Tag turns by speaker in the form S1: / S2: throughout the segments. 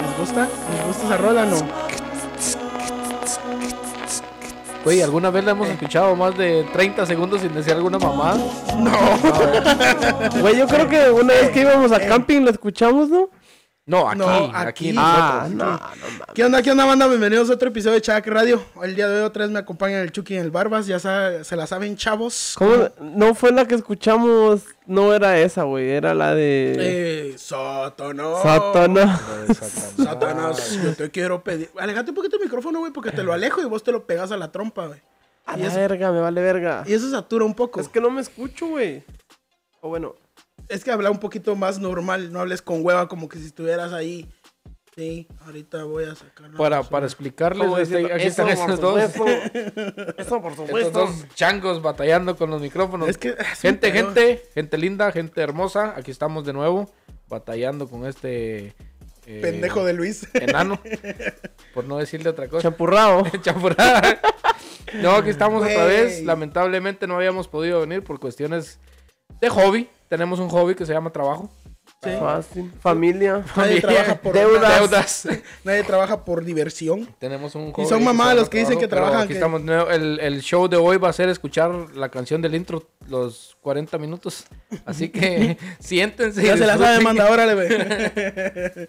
S1: ¿Les gusta? ¿Les gusta esa rola no?
S2: Güey, ¿alguna vez la hemos escuchado más de 30 segundos sin decir alguna mamada?
S3: Güey, yo creo que una vez que íbamos a camping lo escuchamos, ¿no?
S2: No, aquí,
S1: No,
S2: aquí,
S1: aquí.
S3: Ah,
S2: nosotros.
S3: no, no mames.
S1: ¿Qué onda, qué onda, banda? Bienvenidos a otro episodio de Chac Radio. El día de hoy otra vez me acompaña el Chucky y el Barbas. Ya sa- se la saben, chavos.
S3: ¿Cómo? No fue la que escuchamos, no era esa, güey, era la de...
S1: Eh, Satanás.
S3: Satanás.
S1: Satanás, yo te quiero pedir. Alejate un poquito el micrófono, güey, porque te lo alejo y vos te lo pegas a la trompa, güey.
S3: A
S1: Y
S3: la
S1: eso-
S3: verga, me vale verga.
S1: Y eso satura un poco.
S3: Es que no me escucho, güey. O bueno,
S1: Es que habla un poquito más normal, no hables con hueva como que si estuvieras ahí. Sí, ahorita voy a sacar.
S2: Para, para explicarles, este,
S3: diciendo,
S2: aquí están
S3: "Eso, por
S2: estos dos.
S3: supuesto". Eso por
S2: Estos
S3: supuesto.
S2: dos changos batallando con los micrófonos.
S1: Es que. es
S2: Gente, gente, gente linda, gente hermosa. Aquí estamos de nuevo batallando con este eh,
S1: Pendejo de Luis.
S2: enano. por no decirle otra cosa.
S3: Champurrado.
S2: Champurrada. No, aquí estamos otra
S1: Güey.
S2: vez. Lamentablemente no habíamos podido venir por cuestiones de hobby. Tenemos un hobby que se llama trabajo.
S1: Sí.
S3: Fácil. Familia.
S1: Nadie trabaja por
S3: Deudas.
S2: Deudas.
S1: Nadie trabaja por diversión.
S2: Tenemos un
S1: Y
S2: hobby
S1: son
S2: se
S1: mamadas
S2: llama
S1: los que dicen que trabajan,
S2: aquí
S1: que-
S2: estamos. El, el show de hoy va a ser escuchar la canción del intro los 40 minutos. Así que siéntense. y
S1: Ya se la sabe, manda, órale, güey.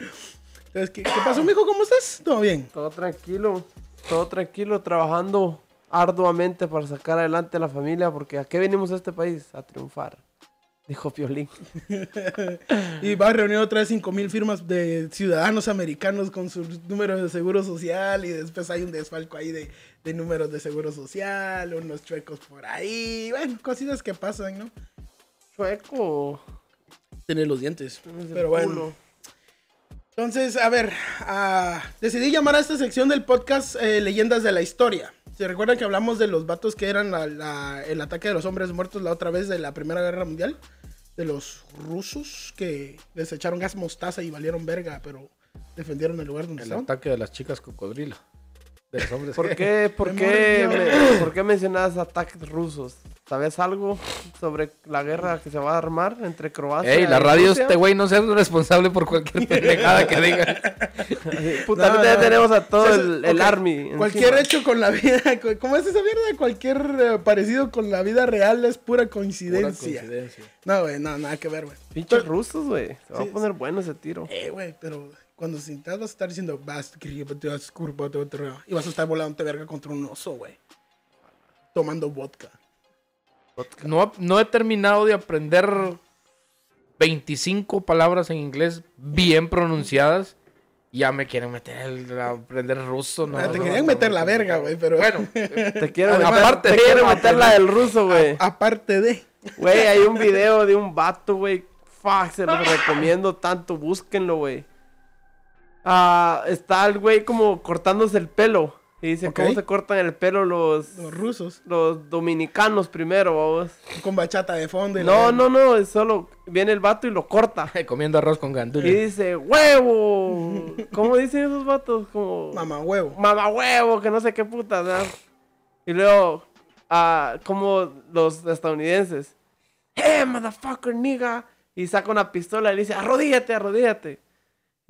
S1: Entonces, ¿qué, ¿qué pasó, mijo? ¿Cómo estás? ¿Todo bien?
S3: Todo tranquilo. Todo tranquilo, trabajando arduamente para sacar adelante a la familia, porque ¿a qué venimos a este país? A triunfar. Dijo Piolín.
S1: Y va a reunir otra vez 5 mil firmas de ciudadanos americanos con sus números de seguro social. Y después hay un desfalco ahí de, de números de seguro social, unos chuecos por ahí. Bueno, cositas que pasan, ¿no?
S3: Chueco.
S1: Tener los dientes.
S3: Tienes
S1: Pero bueno.
S3: culo.
S1: Entonces, a ver, ah, decidí llamar a esta sección del podcast eh, Leyendas de la Historia. ¿Se recuerdan que hablamos de los vatos que eran la- la- el ataque de los hombres muertos la otra vez de la Primera Guerra Mundial? De los rusos que les echaron gas mostaza y valieron verga, pero defendieron el lugar donde
S2: El
S1: estaban.
S2: ataque de las chicas cocodrilo. De los hombres.
S3: ¿Por qué, por, qué me- ¿Por qué mencionas ataques rusos? ¿Sabes algo sobre la guerra que se va a armar entre Croacia
S2: Ey, la
S3: y
S2: radio,
S3: Rusia?
S2: este güey no sea responsable por cualquier pendejada que diga.
S3: Puta,
S1: No,
S3: ya
S1: no.
S3: tenemos a todo el, army.
S1: Cualquier
S3: encima.
S1: hecho con la vida, ¿cómo es esa mierda? Cualquier eh, parecido con la vida real es pura
S2: Pura
S1: coincidencia. No, güey, no, nada que ver, güey.
S3: Pinches rusos, güey. Se va
S1: Sí,
S3: a poner bueno ese tiro.
S1: Eh, güey, pero cuando sintas vas a estar diciendo vas y vas a estar volando verga contra un oso, güey. Tomando vodka.
S2: No, no he terminado de aprender 25 palabras en inglés bien pronunciadas. Ya me quieren meter el, a aprender ruso. No,
S1: te
S2: no,
S1: querían
S2: no,
S1: meter
S2: no.
S1: la verga, güey, pero
S2: Bueno,
S3: Te quiero
S2: Además,
S3: meter,
S2: aparte
S3: te
S2: de-
S3: quiero meter la del ruso, güey.
S1: aparte de
S3: Güey, hay un video de un vato, güey. Fuck, se los recomiendo tanto. Búsquenlo, güey. Ah, está el güey como cortándose el pelo. Y dice. ¿cómo se cortan el pelo los,
S1: los rusos
S3: los dominicanos primero, vamos?
S1: con bachata de fondo. y
S3: No,
S1: la-
S3: no, no, es solo viene el vato y lo corta.
S2: comiendo arroz con
S3: Y
S2: gandules.
S3: dice, huevo. ¿Cómo dicen esos vatos? Como,
S1: Mamá huevo.
S3: mamá huevo, que no sé qué puta, ¿verdad? Y luego, ah, como los estadounidenses, hey, motherfucker, nigga. Y saca una pistola y le dice, arrodíllate, arrodíllate.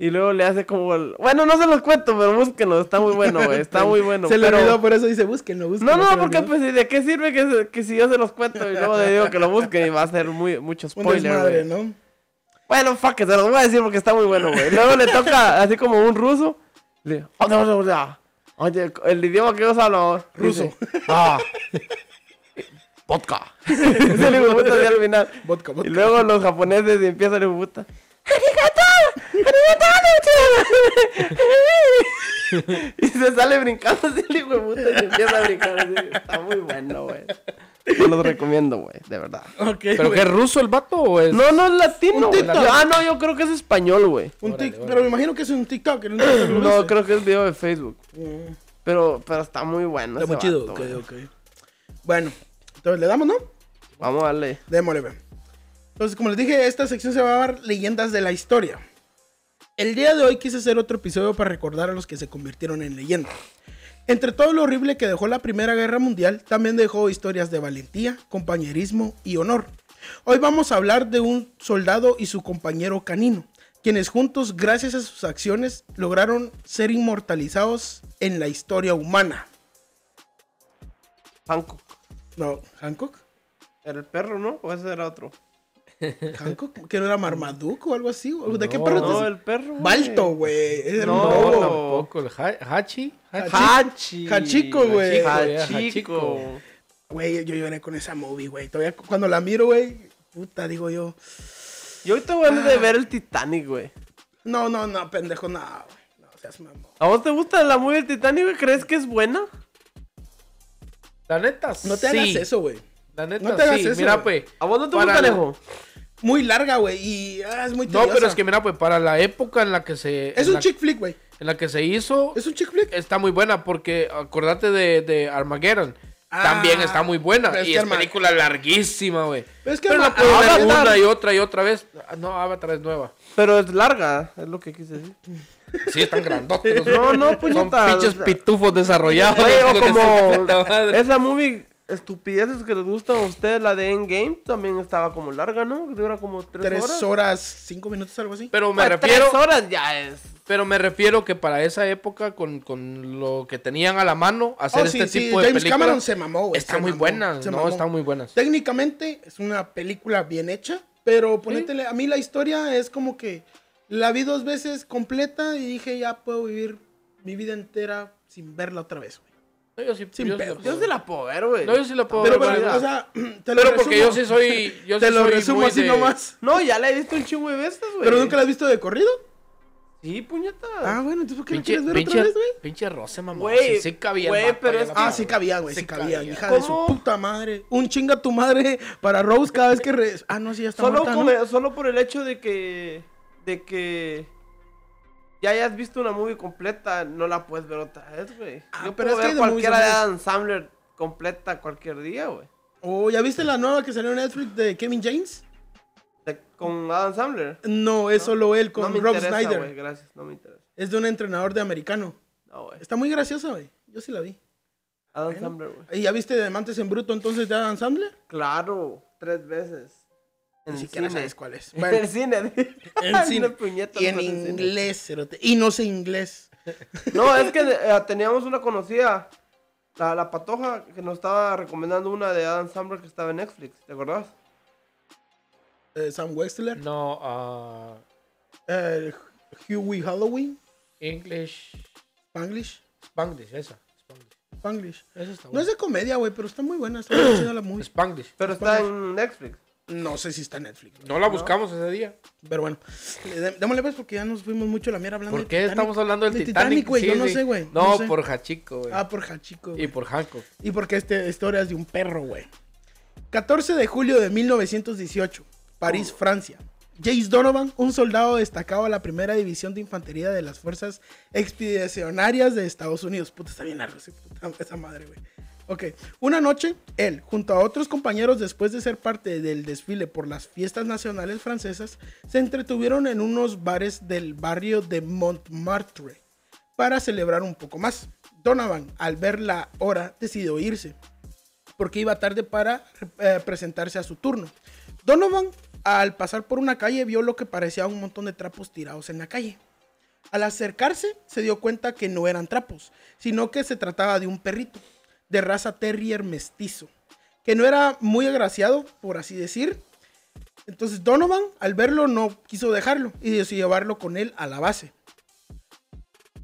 S3: Y luego le hace como el... Bueno, no se los cuento, pero búsquenlo, está muy bueno, güey, está muy bueno.
S1: se le
S3: pero-
S1: olvidó, por eso dice búsquenlo, búsquenlo.
S3: No, no,
S1: le
S3: porque pues, ¿y ¿de qué sirve que, se- que si yo se los cuento y luego le digo que lo busquen y va a ser muy, mucho spoiler, güey?
S1: ¿no?
S3: Bueno, fuck, it, se los voy a decir porque está muy bueno, güey. Luego le toca, así como un ruso, le "Oh, no, no, no. Oye, el idioma que yo hablo,
S1: Ruso.
S3: dice, Ah, vodka. Y luego los japoneses y empiezan de puta. Y se sale brincando así el hijo de puta y empieza a brincar así. Está muy bueno, güey. Yo los recomiendo, güey, de verdad.
S1: Ok,
S2: ¿Pero
S1: güey.
S2: qué es ruso el vato o es.?
S3: No, no es latino.
S1: Un
S3: güey.
S1: TikTok.
S3: Ah, no, yo creo que es español, güey.
S1: Un tic-
S2: órale.
S1: Pero me imagino que es un TikTok. lo
S3: No,
S1: viste.
S3: creo que es video de Facebook.
S1: Mm,
S3: Pero, pero está muy bueno.
S1: Está
S3: ese
S1: muy chido.
S3: vato,
S1: ok,
S3: güey.
S1: ok. Bueno, entonces le damos, ¿no?
S3: Vamos a darle.
S1: Démosle, ve. Entonces, como les dije, esta sección se va a llamar Leyendas de la Historia. El día de hoy quise hacer otro episodio para recordar a los que se convirtieron en leyendas. Entre todo lo horrible que dejó la Primera Guerra Mundial, también dejó historias de valentía, compañerismo y honor. Hoy vamos a hablar de un soldado y su compañero canino, quienes juntos, gracias a sus acciones, lograron ser inmortalizados en la historia humana.
S3: Hancock.
S1: No, Hancock.
S3: ¿Era el perro, no? ¿O ese era otro?
S1: Hancock, que no era Marmaduke o algo así. ¿o ¿De qué
S2: No,
S1: perro
S3: No, el perro.
S1: Balto, güey.
S3: No.
S2: Tampoco, el ha- Hachi. Hachi.
S3: Hachi.
S1: Hachico, güey.
S2: Hachico.
S3: Hachico.
S1: Güey, yo lloré con esa movie, güey. Todavía cu- cuando la miro, güey, puta, digo yo.
S3: Yo ahorita voy a de ver el Titanic, güey.
S1: No, no, no, pendejo, no, güey. No seas mamón.
S3: ¿A vos te gusta la movie del Titanic, güey? ¿Crees que es buena?
S2: La neta,
S1: No te
S2: sí.
S1: hagas eso, güey.
S2: La neta,
S1: No te hagas
S2: sí.
S1: eso,
S2: Mira,
S1: güey.
S2: pues.
S3: ¿A vos no te gusta,
S2: la-
S3: Alejo?
S1: Muy larga, güey, y ah, es muy
S2: No,
S1: tediosa.
S2: pero es que mira, pues para la época en la que se.
S1: Es un
S2: la-
S1: chick flick, güey.
S2: En la que se hizo.
S1: Es un chick flick.
S2: Está muy buena porque acordate de, de Armageddon.
S1: Ah,
S2: También está muy buena.
S1: es
S2: y es película larguísima, güey.
S1: Pero es que
S2: Pero
S1: Arma-
S2: la ver una y otra y otra vez. Ah, No, Avatar es nueva.
S3: Pero es larga, es lo que quise decir.
S2: Sí, están grandotes.
S3: No, no,
S2: Son
S3: puñeta.
S2: pinches pitufos desarrollados.
S3: Güey, o como esa movie estupideces que les gustan a ustedes, la de Endgame, también estaba como larga, ¿no? Dura como tres,
S1: Tres
S3: horas.
S1: horas, cinco minutos, algo así.
S2: Pero me
S3: Pues,
S2: refiero.
S3: Tres horas ya es.
S2: Pero me refiero que para esa época, con, con lo que tenían a la mano, hacer
S1: Oh, sí,
S2: este
S1: sí,
S2: tipo de
S1: James
S2: películas.
S1: Cameron se mamó, güey.
S2: Está
S1: se
S2: muy
S1: mamó,
S2: buena.
S1: se
S2: No,
S1: mamó.
S2: están muy buenas.
S1: Técnicamente es una película bien hecha, pero ponétele, a mí la historia es como que la vi dos veces completa y dije ya puedo vivir mi vida entera sin verla otra vez, güey.
S2: No, yo sí,
S1: Sin
S2: yo sí
S1: pedos.
S2: la
S3: Yo se la puedo ver, güey.
S2: No, yo sí la puedo
S1: Pero,
S2: ver,
S1: pero,
S2: varias-
S1: o sea, te lo
S2: Pero porque yo
S1: resumo.
S2: sí soy. Yo
S1: te
S2: sí
S1: lo
S2: soy
S1: resumo así
S2: de-
S1: nomás.
S3: No, ya la he visto un chingo de veces, güey.
S1: Pero nunca la has visto de corrido.
S3: Sí, puñeta.
S1: Ah, bueno, entonces ¿por qué la
S2: Pinche,
S1: quieres ver
S2: pinche,
S1: otra vez, güey?
S2: pinche roce, mamá.
S3: Güey,
S2: Sí, sí cabía.
S3: güey, pero es
S2: la
S1: Ah, sí cabía, güey, sí,
S2: Sí
S1: cabía.
S2: cabía.
S1: Hija de su puta madre. Un chinga tu madre para Rose cada vez que... re- Ah, no, sí, ya está
S3: Solo, solo por el hecho de que. de que. Ya hayas visto una movie completa, no la puedes ver otra vez, güey.
S1: Ah,
S3: Yo
S1: pero
S3: puedo
S1: es que
S3: ver
S1: movies
S3: cualquiera de. Adam Sandler completa cualquier día, güey.
S1: Oh, ¿ya viste la nueva que salió en Netflix de Kevin James?
S3: De- Con Adam Sandler.
S1: No, es solo él con
S3: no me
S1: Rob
S3: interesa,
S1: Snyder.
S3: güey, gracias, no me interesa.
S1: Es de un entrenador de americano.
S3: No, güey.
S1: Está muy graciosa, güey. Yo sí la vi.
S3: Adam
S1: Bueno.
S3: Sandler, güey.
S1: ¿Y ya viste Diamantes en Bruto entonces de Adam Sandler?
S3: Claro, tres veces. En
S1: Ni siquiera
S3: cine.
S1: sabes cuál es.
S3: En
S1: Bueno,
S3: el cine.
S1: en cine. y en
S3: no
S1: inglés, cerote. Y no sé inglés.
S3: No, es que eh, teníamos una conocida, la, la patoja, que nos estaba recomendando una de Adam Sandler que estaba en Netflix, ¿te acordás?
S1: Eh, Sam Wexler.
S2: No,
S1: Eh, Huey Halloween.
S2: English.
S1: Spanglish.
S2: Spanglish, esa. Spanglish.
S1: Spanglish.
S2: Esa está
S1: No
S2: buena.
S1: es de comedia, güey, pero está muy buena. Está muy chida la movie.
S2: Spanglish.
S3: Pero está en Netflix.
S1: No sé si está en Netflix.
S2: No la buscamos ese día.
S1: Pero bueno, eh, dé- démosle pues porque ya nos fuimos mucho la mierda hablando
S2: ¿Por qué
S1: Titanic.
S2: estamos hablando del
S1: De
S2: Titanic?
S1: güey, yo
S2: Sí,
S1: no sé, güey.
S2: No,
S1: sé.
S2: por Hachiko, güey.
S1: Ah, por Hachiko.
S2: y por Hancock.
S1: Y porque esta historia es de un perro, güey. 14 de julio de 1918, París, Francia. James Donovan, un soldado destacado a la primera división de infantería de las fuerzas expedicionarias de Estados Unidos. Puta, está bien largo ese puta- esa madre, güey. Ok, una noche, él, junto a otros compañeros, después de ser parte del desfile por las fiestas nacionales francesas, se entretuvieron en unos bares del barrio de Montmartre para celebrar un poco más. Donovan, al ver la hora, decidió irse porque iba tarde para eh, presentarse a su turno. Donovan, al pasar por una calle, vio lo que parecía un montón de trapos tirados en la calle. Al acercarse, se dio cuenta que no eran trapos, sino que se trataba de un perrito, de raza terrier mestizo, que no era muy agraciado, por así decir. Entonces Donovan, al verlo, no quiso dejarlo y decidió llevarlo con él a la base.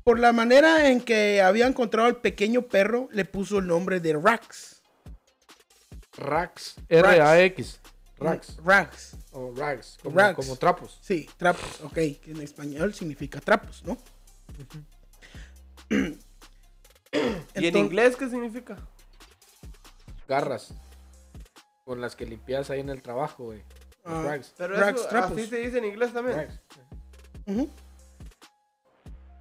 S1: Por la manera en que había encontrado al pequeño perro, le puso el nombre de Rax.
S2: Rax. R-A-X. Rax.
S1: Rax.
S2: O rags. Como,
S1: Rags.
S2: como trapos.
S1: Sí, trapos, ok, que en español significa trapos, ¿no?
S3: ¿Y en inglés qué significa?
S2: Garras. Con las que limpias ahí en el trabajo, güey.
S1: Ah,
S2: rags.
S3: Pero
S1: Rags,
S3: eso,
S1: trapos.
S3: así se dice en inglés también.
S2: Rags.
S1: Ujú.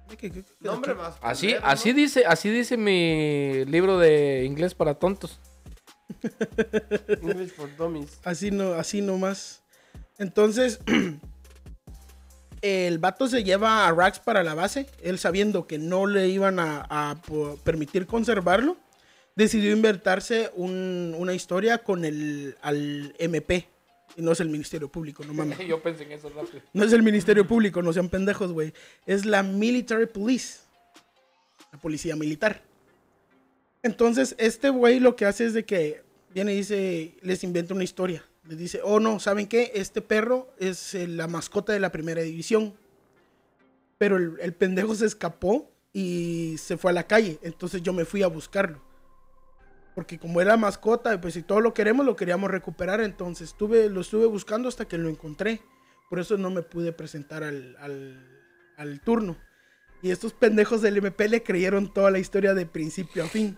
S1: Ay, ¿qué- qué- qué-
S3: Nombre más.
S2: Así, así
S3: ¿no?
S2: dice, así dice mi libro de inglés para tontos.
S3: English for Dummies.
S1: Así no, así nomás. Entonces, el vato se lleva a Rax para la base. Él sabiendo que no le iban a, permitir conservarlo, decidió inventarse un- una historia con el al MP, Y no es el Ministerio Público, no mames.
S2: Yo pensé en eso rápido.
S1: No es el Ministerio Público, no sean pendejos, güey. Es la Military Police. La policía militar. Entonces, este güey lo que hace es de que viene y dice, les inventa una historia. Les dice, oh no, ¿saben qué? Este perro es eh, la mascota de la primera división. Pero el, el pendejo se escapó y se fue a la calle. Entonces yo me fui a buscarlo. Porque como era mascota, pues si todo lo queremos, lo queríamos recuperar. Entonces estuve, lo estuve buscando hasta que lo encontré. Por eso no me pude presentar al, al, al turno. Y estos pendejos del MP le creyeron toda la historia de principio a fin.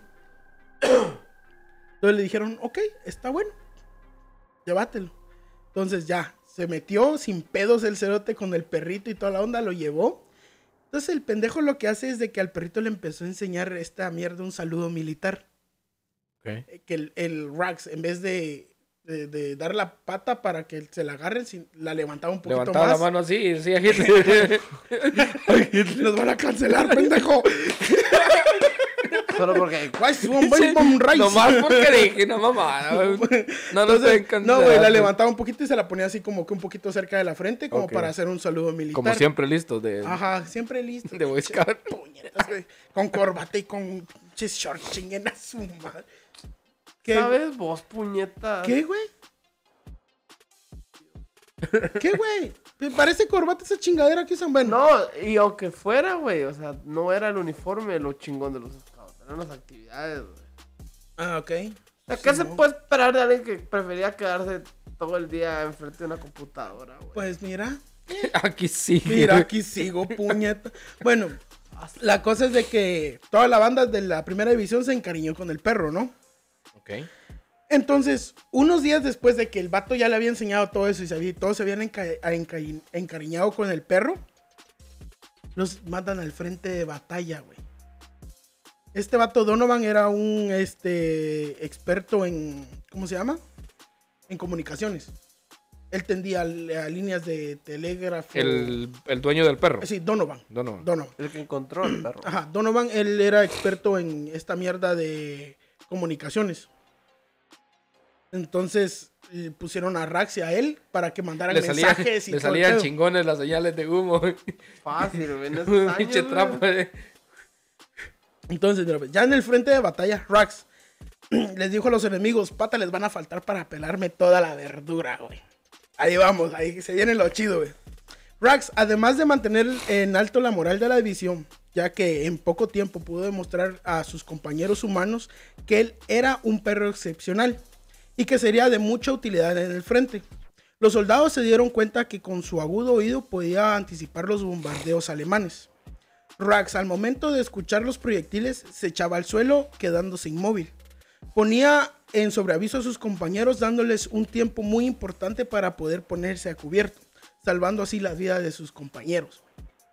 S1: Entonces le dijeron, ok, está bueno. Llévatelo. Entonces ya, se metió sin pedos el cerote con el perrito y toda la onda, lo llevó. Entonces el pendejo lo que hace es de que al perrito le empezó a enseñar esta mierda un saludo militar. Eh, Que el, el Rax, en vez de, de- de dar la pata para que se la agarren, la levantaba un poquito
S2: Levantaba
S1: más.
S2: la mano así y decía Hitler.
S1: Nos van a cancelar, pendejo.
S3: Solo porque.
S1: Guay, suban buen bomb rice.
S2: Nomás porque dije, no mamá. No, no
S1: Entonces,
S2: estoy
S1: no, güey, la levantaba un poquito y se la ponía así como que un poquito cerca de la frente, como para hacer un saludo militar.
S2: Como siempre listo de,
S1: Ajá, siempre listo.
S2: de Boy Scout.
S1: Con corbata y con chis shorts, chinguen a su madre. ¿Qué,
S3: ¿Sabes vos, puñeta?
S1: ¿Qué, güey? ¿Qué, güey? Me parece corbata esa chingadera que usan, bueno.
S3: No, y aunque fuera, güey, o sea, no era el uniforme lo chingón de los las actividades, güey.
S1: Ah, ok.
S3: Sea, ¿qué
S1: Sí,
S3: se
S1: no.
S3: puede esperar de alguien que prefería quedarse todo el día enfrente de una computadora, güey?
S1: Pues mira,
S2: Aquí sí.
S1: mira, aquí sigo, puñeta. Bueno, la cosa es de que toda la banda de la primera división se encariñó con el perro, ¿no?
S2: Ok.
S1: Entonces, unos días después de que el vato ya le había enseñado todo eso y se había- todos se habían enca- enca- encariñado con el perro, los mandan al frente de batalla, güey. Este vato Donovan era un este, experto en. ¿Cómo se llama? En comunicaciones. Él tendía a líneas de telégrafo.
S2: El, el dueño del perro.
S1: Sí, Donovan.
S2: Donovan.
S1: Donovan.
S3: El que encontró el perro.
S1: Ajá, Donovan, él era experto en esta mierda de comunicaciones. Entonces le pusieron a Rax y a él para que mandaran
S2: Le, salía-
S1: mensajes y
S2: le salían chingones las señales de humo.
S3: Fácil, güey.
S2: Pinche trapo.
S1: Entonces, ya en el frente de batalla, Rax les dijo a los enemigos, pata, les van a faltar para pelarme toda la verdura, güey. Ahí vamos, ahí se viene lo chido, güey. Rax, además de mantener en alto la moral de la división, ya que en poco tiempo pudo demostrar a sus compañeros humanos que él era un perro excepcional y que sería de mucha utilidad en el frente. Los soldados se dieron cuenta que con su agudo oído podía anticipar los bombardeos alemanes. Rax, al momento de escuchar los proyectiles, se echaba al suelo, quedándose inmóvil. Ponía en sobreaviso a sus compañeros, dándoles un tiempo muy importante para poder ponerse a cubierto, salvando así la vida de sus compañeros.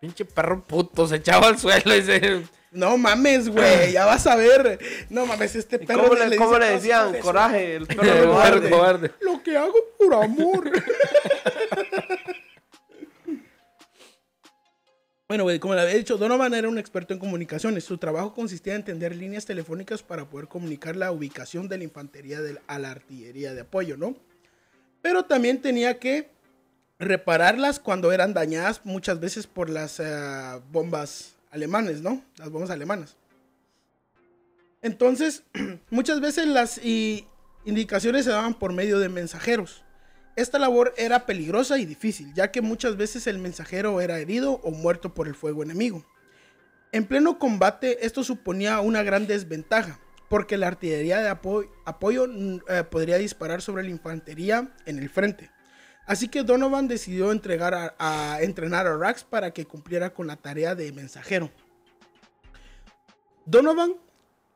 S2: Pinche perro puto, se echaba al suelo y se...
S1: No mames, güey, ya vas a ver. No mames, este
S3: ¿Y
S1: perro.
S3: cómo le, cómo le
S1: a todos,
S3: decían?
S1: "Hijo de su
S3: Coraje, el perro
S2: El perro
S3: cobarde.
S2: cobarde.
S1: Lo que hago por amor. bueno, como le había dicho, Donovan era un experto en comunicaciones. Su trabajo consistía en entender líneas telefónicas para poder comunicar la ubicación de la infantería del- a la artillería de apoyo, ¿no? Pero también tenía que repararlas cuando eran dañadas muchas veces por las eh, bombas alemanes, ¿no? Las bombas alemanas. Entonces, muchas veces las indicaciones se daban por medio de mensajeros. Esta labor era peligrosa y difícil, ya que muchas veces el mensajero era herido o muerto por el fuego enemigo. En pleno combate esto suponía una gran desventaja, porque la artillería de apo- apoyo mm, eh, podría disparar sobre la infantería en el frente. Así que Donovan decidió entregar a entrenar a Rax para que cumpliera con la tarea de mensajero. Donovan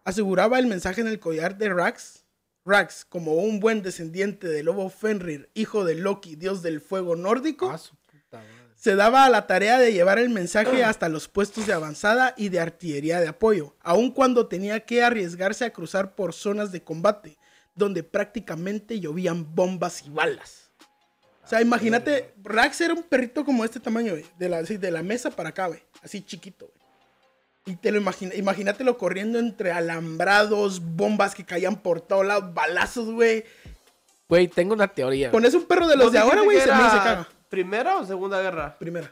S1: aseguraba el mensaje en el collar de Rax. Rax, como un buen descendiente de lobo Fenrir, hijo de Loki, dios del fuego nórdico,
S2: Ah, su puta madre.
S1: se daba a la tarea de llevar el mensaje hasta los puestos de avanzada y de artillería de apoyo, aun cuando tenía que arriesgarse a cruzar por zonas de combate, donde prácticamente llovían bombas y balas. O sea, imagínate, Rax era un perrito como este tamaño, güey, de la, así, de la mesa para acá, güey, así chiquito, güey. Y te lo imagina, imagínatelo corriendo entre alambrados, bombas que caían por todos lados, balazos, güey.
S2: Güey, tengo una teoría.
S1: Pones un perro de los
S3: ¿Vos
S1: de ahora, güey, se me
S3: era
S1: se caga.
S3: ¿Primera o segunda guerra?
S1: Primera.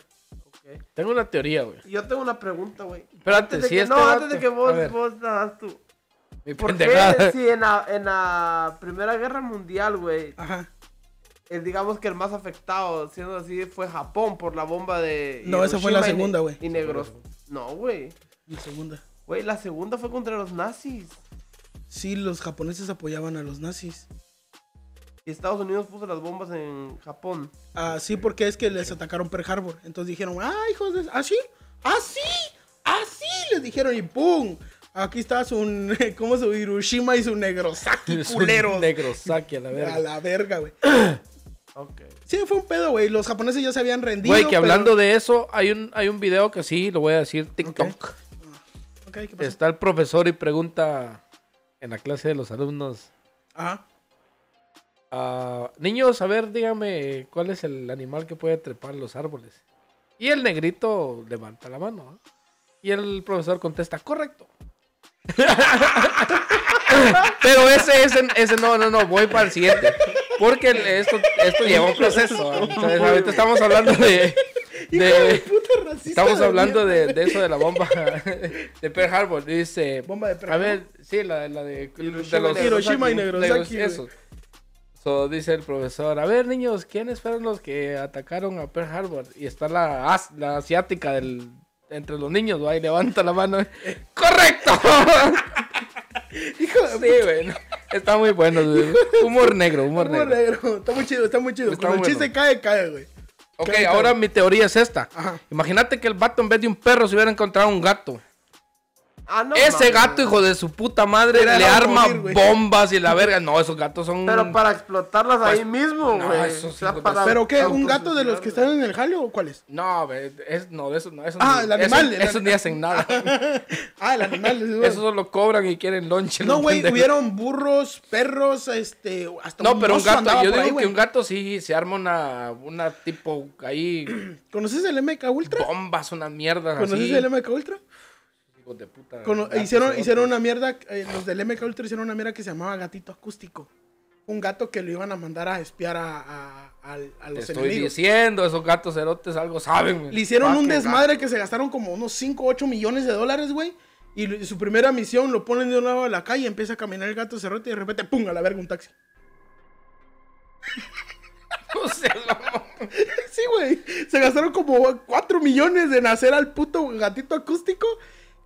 S2: Tengo una teoría, güey.
S3: Yo tengo una pregunta, güey.
S2: Espérate,
S3: Antes de
S2: si
S3: que-
S2: este
S3: No,
S2: vato-
S3: antes de que vos, vos das tú.
S2: Mi
S3: ¿Por
S2: pendejada.
S3: qué si en la, en la Primera Guerra Mundial, güey,
S1: Ajá.
S3: eh, digamos que el más afectado, siendo así, fue Japón por la bomba de
S1: No, esa fue la segunda, güey.
S3: Y negros. No, güey.
S1: La segunda.
S3: Güey, la segunda fue contra los nazis.
S1: Sí, los japoneses apoyaban a los nazis.
S3: Y Estados Unidos puso las bombas en Japón.
S1: Ah, sí, porque es que les atacaron Pearl Harbor. Entonces dijeron, ah, hijos de... ¿Ah, sí? ¿Ah, sí? ¿Ah, sí? Les dijeron y ¡pum! Aquí está su... ¿Cómo su Hiroshima y su Negrosaki, culero?
S2: negro saque a la
S1: A
S2: verga.
S1: la verga, güey.
S3: Ok.
S1: Sí, fue un pedo, güey. Los japoneses ya se habían rendido.
S2: Güey, que
S1: pero-
S2: hablando de eso, hay un, hay un video que sí, lo voy a decir, TikTok.
S1: Ok, ¿qué pasó?
S2: Está el profesor y pregunta en la clase de los alumnos.
S1: Ajá.
S2: ah, niños, a ver, dígame cuál es el animal que puede trepar los árboles. Y el negrito levanta la mano. Y el profesor contesta, correcto. Pero ese, ese, ese, no, no, no, voy para el siguiente. Porque esto, esto lleva un proceso. Entonces, ahorita estamos hablando de... De-
S1: de puta.
S2: Estamos
S1: de
S2: hablando de, de eso de la bomba de Pearl Harbor. Dice.
S1: Bomba de Pearl
S2: A ver, sí, la, la de, de
S3: Hiroshima
S2: los
S3: y
S1: Hiroshima y güey.
S2: eso. So, dice el profesor, a ver niños, ¿quiénes fueron los que atacaron a Pearl Harbor? Y está la, as- la asiática del, entre los niños. Y levanta la mano. ¡Correcto!
S1: Hijo de
S2: sí, güey. no, Está muy bueno, güey. Humor negro, humor
S1: Humor
S2: negro.
S1: negro. Está muy chido, está muy chido.
S2: Está
S1: Cuando el
S2: bueno.
S1: chiste cae, cae, güey.
S2: Ok, ahora mi teoría es esta. Imagínate que el vato en vez de un perro se hubiera encontrado un gato.
S3: Ah, no.
S2: Ese gato, hijo de su puta madre,
S1: Era
S2: le arma
S1: morir,
S2: bombas y la verga. No, esos gatos son.
S3: Pero para explotarlas ahí mismo,
S2: no,
S3: güey.
S2: eso
S3: O sea, para
S1: ¿Pero qué? ¿Un gato de los que están en el jaleo o cuál es?
S2: No, es, no, de esos no. Esos
S1: Ah,
S2: ni-
S1: el animal,
S2: Esos,
S1: el
S2: esos ni hacen nada.
S1: Ah, el animal. güey.
S2: esos solo cobran y quieren lonche.
S1: No, güey,
S2: pendejos.
S1: hubieron burros, perros, este, hasta
S2: No, pero un gato, yo digo
S1: ahí,
S2: que
S1: güey.
S2: un gato sí se arma una, una tipo ahí,
S1: ¿Conoces el MK Ultra?
S2: bombas, una mierda
S1: ¿Conoces
S2: así.
S1: el MK Ultra?
S2: Hijos de puta.
S1: Hicieron,
S2: cerotes.
S1: hicieron una mierda, eh, los del MK Ultra hicieron una mierda que se llamaba gatito acústico. Un gato que lo iban a mandar a espiar a, a
S2: Te
S1: los
S2: estoy
S1: enemigos.
S2: diciendo, esos gatos cerotes algo saben.
S1: Le hicieron un
S2: Fucking
S1: desmadre que se gastaron como unos 5 o 8 millones de dólares, güey. Y su primera misión lo ponen de un lado de la calle, empieza a caminar el gato cerrote y de repente, ¡pum! a la verga un taxi.
S2: no.
S1: Sí, güey. Se gastaron como 4 millones en hacer al puto gatito acústico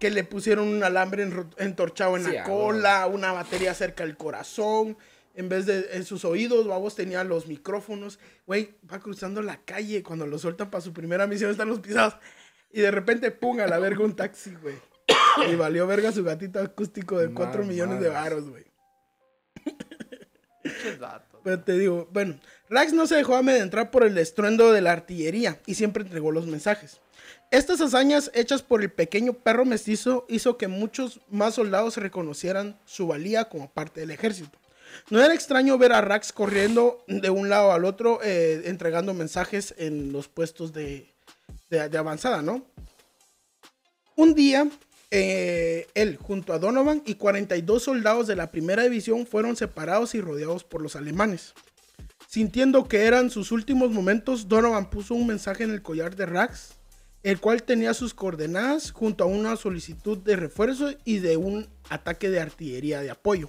S1: que le pusieron un alambre entorchado en
S2: Sí,
S1: la cola, una batería cerca del corazón. En vez de en sus oídos, babos tenía los micrófonos. Güey, va cruzando la calle. Cuando lo sueltan para su primera misión están los pisados. Y de repente, pum, a la verga un taxi, güey. Y valió verga su gatito acústico de 4
S2: Mamadas.
S1: millones de varos, güey. Pero te digo, bueno, Rax no se dejó amedrentar por el estruendo de la artillería y siempre entregó los mensajes. Estas hazañas hechas por el pequeño perro mestizo hizo que muchos más soldados reconocieran su valía como parte del ejército. No era extraño ver a Rax corriendo de un lado al otro eh, entregando mensajes en los puestos de, avanzada, ¿no? Un día, eh, él junto a Donovan y 42 soldados de la primera división fueron separados y rodeados por los alemanes. Sintiendo que eran sus últimos momentos, Donovan puso un mensaje en el collar de Rax, el cual tenía sus coordenadas junto a una solicitud de refuerzo y de un ataque de artillería de apoyo.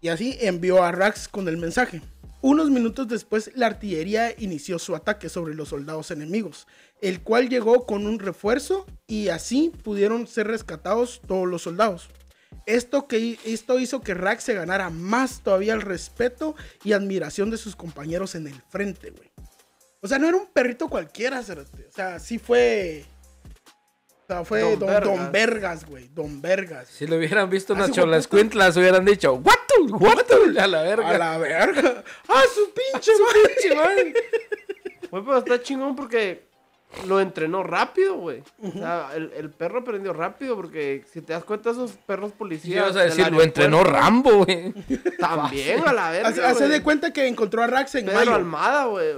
S1: Y así envió a Rax con el mensaje. Unos minutos después, la artillería inició su ataque sobre los soldados enemigos, el cual llegó con un refuerzo y así pudieron ser rescatados todos los soldados. Esto, que, esto hizo que Rax se ganara más todavía el respeto y admiración de sus compañeros en el frente, güey. O sea, no era un perrito cualquiera, cerote. O sea, sí fue... O sea, fue
S3: Don
S1: Don,
S3: Vergas.
S1: Don Vergas, güey. Don Vergas.
S2: Si lo hubieran visto unas cholas cuintlas, hubieran dicho, ¡Guatul! ¡Guatul! A la verga.
S1: A la verga. ¡Ah, su pinche madre!
S3: Güey, pero está chingón porque lo entrenó rápido, güey. O sea, el, el perro aprendió rápido porque si te das cuenta, esos perros policías.
S2: vas a decir, lo entrenó Rambo, güey.
S3: También a la verga.
S1: Hace, de cuenta que encontró a Rax en
S3: Pedro
S1: mayo.
S3: Almada, güey.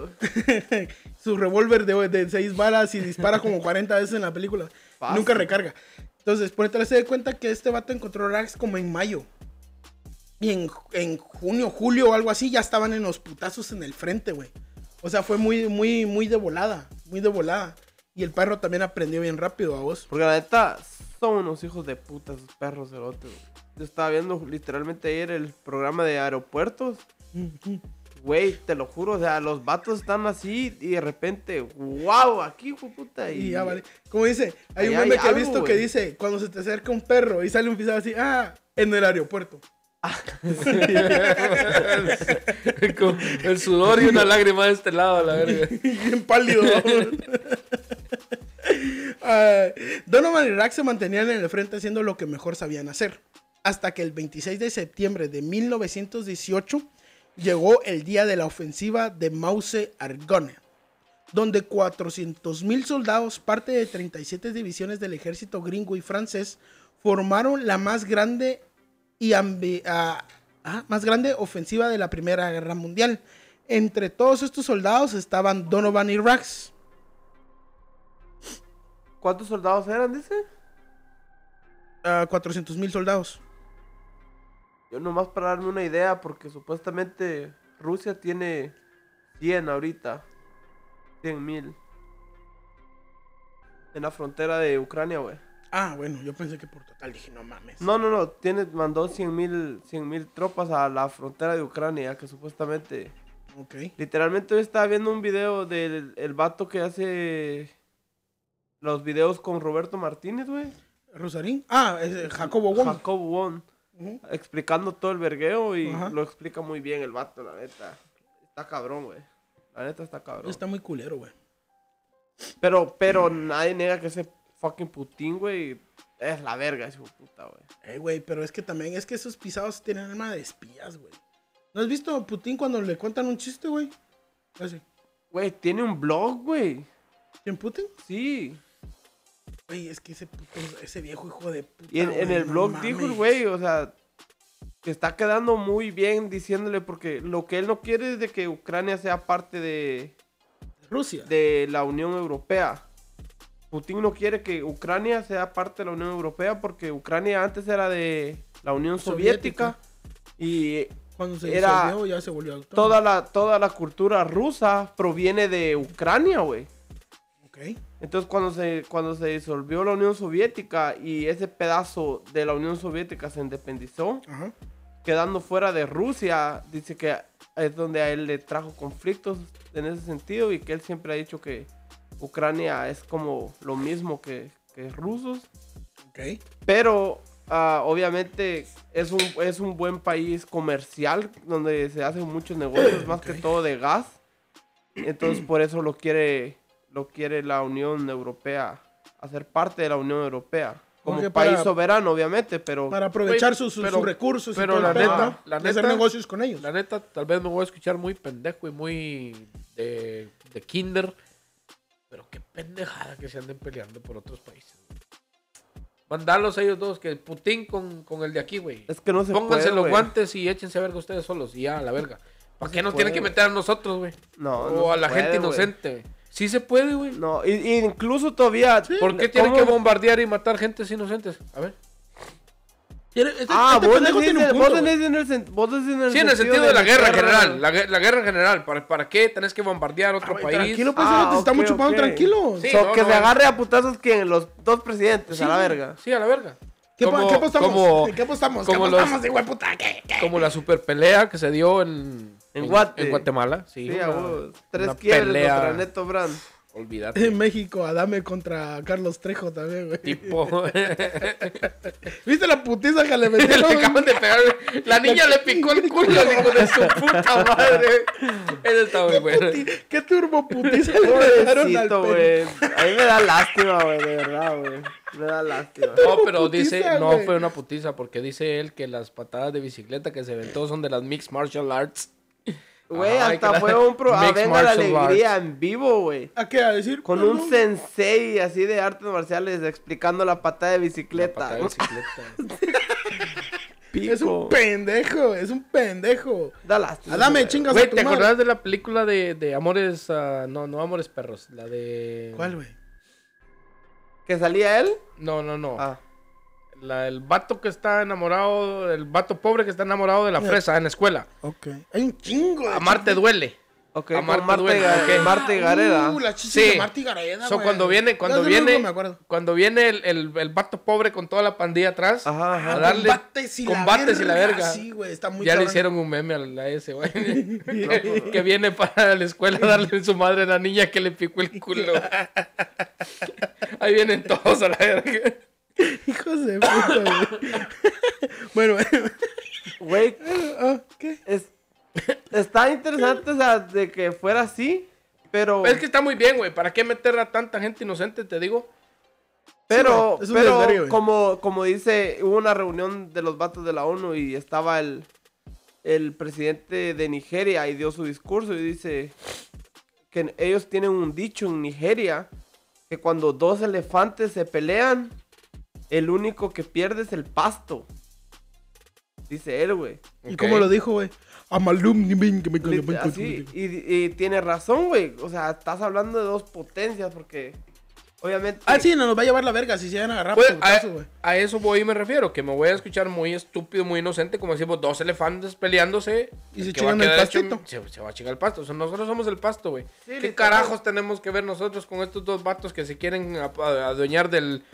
S1: Su revólver de, de seis balas y dispara como 40 veces en la película.
S3: Fácil.
S1: Nunca recarga. Entonces, por eso hace de cuenta que este vato encontró a Rax como en mayo. Y en, en junio, julio o algo así, ya estaban en los putazos en el frente, güey. O sea, fue muy, muy, muy de volada. Muy de volada. Y el perro también aprendió bien rápido a vos.
S3: Porque la neta, son unos hijos de puta esos perros cerotes. Yo estaba viendo literalmente ayer el programa de aeropuertos. Güey, te lo juro, o sea, los vatos están así y de repente, wow, aquí, puta.
S1: Y ya vale. Como dice, hay un
S3: hay
S1: meme que he visto que dice, cuando se te acerca un perro y sale un pisado así, ah, en el aeropuerto.
S2: Con el sudor y una lágrima de este lado, la verga.
S1: bien pálido. Ah, Donovan y Rack se mantenían en el frente haciendo lo que mejor sabían hacer. Hasta que el 26 de septiembre de 1918 llegó el día de la ofensiva de Mause Argonne, donde 400.000 soldados, parte de 37 divisiones del ejército gringo y francés, formaron la más grande y ambi- ah, ah, más grande ofensiva de la Primera Guerra Mundial. Entre todos estos soldados estaban Donovan y Rax.
S3: ¿Cuántos soldados eran, dice?
S1: 400 mil soldados.
S3: Yo nomás para darme una idea, porque supuestamente Rusia tiene 100 ahorita. 100 mil. En la frontera de Ucrania, güey.
S1: Ah, bueno, yo pensé que por total dije, no mames.
S3: No, no, no. Tiene, mandó 100 mil 100 mil tropas a la frontera de Ucrania, que supuestamente...
S1: Ok.
S3: Literalmente hoy estaba viendo un video del el vato que hace los videos con Roberto Martínez, güey.
S1: Rosarín. Ah, es Jacobo Wong.
S3: Jacob Won.
S1: Ujú.
S3: Explicando todo el vergueo y lo explica muy bien el vato, la neta. Está cabrón, güey. La neta está cabrón.
S1: Está muy culero, güey.
S3: Pero, pero nadie niega que ese fucking Putin, güey, es la verga, ese puta, güey.
S1: Eh, güey, pero es que también es que esos pisados tienen alma de espías, güey. ¿No has visto a Putin cuando le cuentan un chiste, güey? Así.
S3: Güey, tiene un blog, güey.
S1: ¿Quién Putin?
S3: Sí.
S1: Güey, es que ese puto, ese viejo hijo de puta.
S3: Y en, el
S1: no
S3: blog dijo el
S1: mames.
S3: güey, o sea, que está quedando muy bien diciéndole porque lo que él no quiere es de que Ucrania sea parte de,
S1: Rusia.
S3: de la Unión Europea. Putin no quiere que Ucrania sea parte de la Unión Europea porque Ucrania antes era de la Unión Soviética, y
S1: Cuando se
S3: era
S1: disolvió ya se volvió autónomo.
S3: toda la, toda la cultura rusa proviene de Ucrania, güey.
S1: Ok.
S3: Entonces cuando se, cuando se disolvió la Unión Soviética y ese pedazo de la Unión Soviética se independizó,
S1: Ajá.
S3: quedando fuera de Rusia, dice que es donde a él le trajo conflictos en ese sentido y que él siempre ha dicho que Ucrania es como lo mismo que, que rusos,
S1: Ok.
S3: pero ah, obviamente es un, es un buen país comercial donde se hacen muchos negocios, más que
S1: Ok.
S3: todo de gas. Entonces por eso lo quiere, lo quiere la Unión Europea, hacer parte de la Unión Europea. Como
S1: Porque
S3: país
S1: para-
S3: soberano, obviamente, pero...
S1: Para aprovechar sus, sus-
S2: pero-
S1: sus recursos
S2: pero
S1: y todo
S2: la
S1: pedo,
S2: neta-
S1: ¿no?
S2: la
S1: De hacer
S2: neta-
S1: negocios con ellos.
S2: La neta, tal vez me voy a escuchar muy pendejo y muy de, de kinder. Pero qué pendejada que se anden peleando por otros países. Mandarlos a ellos dos, que Putin con, con el de aquí, güey.
S3: Es que no se
S2: Pónganse
S3: puede,
S2: los guantes y échense a verga ustedes solos. Y ya, a la verga. ¿Para
S3: No
S2: qué nos
S3: puede,
S2: tienen que meter a nosotros, güey?
S3: No,
S2: o
S3: no
S2: a la
S3: puede,
S2: gente inocente, güey. Sí se puede, güey.
S3: No, y, y incluso todavía...
S2: ¿Por qué
S3: ¿cómo?
S2: tienen que bombardear y matar gentes inocentes? A ver.
S1: Este,
S3: Ah,
S1: este
S3: vos
S1: pendejo
S3: decís,
S1: tiene un
S3: vos
S1: punto, güey.
S3: decís en el, sen- vos decís en el
S2: Sí, en el sentido de la guerra en
S3: guerra.
S2: general. La, gue- la guerra en general. ¿Para, ¿Para qué tenés que bombardear otro
S1: Ah,
S2: país?
S1: Tranquilo, pues,
S3: Ah,
S1: te estamos
S3: ok,
S1: chupando.
S2: Sí.
S3: So,
S2: no,
S3: que
S2: no.
S3: se agarre a putazos que los dos presidentes
S2: Sí,
S3: a la verga.
S2: Sí, a la verga.
S1: ¿Qué,
S2: Como-
S1: ¿Qué apostamos?
S2: como-
S1: ¿En ¿Qué apostamos? ¿Qué
S2: como los-
S1: apostamos, de puta? ¿Qué? ¿Qué?
S2: Como la super pelea que se dio en,
S3: En Guate.
S2: en Guatemala. Sí,
S3: Sí,
S2: una-
S3: a vos. Tres quiebres contra Neto Brand.
S2: Olvídate.
S1: En México, Adame contra Carlos Trejo también, güey.
S2: tipo.
S1: ¿Viste la putiza que le
S2: le
S1: metieron?
S2: acaban de pegar. La niña le picó el culo, hijo de su puta madre. Eso está muy bueno.
S1: ¿Qué turbo putiza le metieron al
S3: güey. A mí me da lástima, güey, de verdad, güey. Me da lástima.
S2: No, pero
S1: putiza,
S2: dice, no fue una putiza, porque dice él que las patadas de bicicleta que se aventó son de las Mixed Martial Arts.
S3: Güey,
S2: Ay,
S3: hasta
S2: que la-
S3: fue un pro... Ah,
S2: Mixed
S3: venga la alegría en vivo, güey.
S1: ¿A qué? ¿A decir?
S3: Con un sensei así de artes marciales explicando la patada de
S2: La
S3: bicicleta.
S2: patada de bicicleta.
S1: Es un pendejo, es un pendejo.
S3: Da lástima. Güey.
S1: chingas a
S2: Güey,
S1: tu
S2: ¿te acordás de la película de, de Amores, ah, no, no Amores Perros, la de...
S1: ¿Cuál, güey?
S3: ¿Que salía él?
S2: No, no, no.
S3: Ah.
S2: La- el vato que está enamorado, el vato pobre que está enamorado de la fresa en la escuela.
S1: Ok. Hay un chingo de
S2: Amarte duele.
S3: Ok,
S2: A Marta, Duele,
S3: Ga-
S2: ok.
S3: Marta Gareda.
S1: Uh, la
S2: Sí.
S1: de Marta y Gareda,
S2: So, cuando viene, cuando viene,
S1: me
S2: cuando viene el, el, el vato pobre con toda la pandilla atrás,
S3: Ajá, ajá.
S2: a darle
S1: combates y,
S2: combates y la verga.
S1: Sí, güey, está muy
S2: ya le hicieron un meme a, la- a ese, güey. que, que viene para la escuela a darle a su madre a la niña que le picó el culo. Ahí vienen todos a la verga.
S1: Hijos de puta, güey. bueno,
S3: Güey,
S1: ah, ¿qué?
S3: es, está interesante, o sea, de que fuera así, pero...
S2: Es que está muy bien, güey. ¿Para qué meter a tanta gente inocente, te digo?
S3: Pero,
S1: güey, es un
S3: pero como, como dice, hubo una reunión de los vatos de la ONU y estaba el, el presidente de Nigeria y dio su discurso y dice que ellos tienen un dicho en Nigeria que cuando dos elefantes se pelean, el único que pierde es el pasto. Dice él, güey.
S1: ¿Y cómo lo dijo, güey?
S3: Así, y, y tiene razón, güey. O sea, estás hablando de dos potencias porque obviamente...
S1: Ah, sí, no nos va a llevar la verga si se llegan a agarrar
S2: Pues,
S1: por
S2: a,
S1: caso,
S2: a eso voy y me refiero, que me voy a escuchar muy estúpido, muy inocente, como decimos, dos elefantes peleándose.
S1: Y se chingan el
S2: hecho-
S1: pastito.
S2: Se, se va a chingar el pasto. O sea, nosotros somos el pasto, güey.
S3: Sí,
S2: ¿Qué carajos tenemos que ver nosotros con estos dos vatos que se quieren adueñar del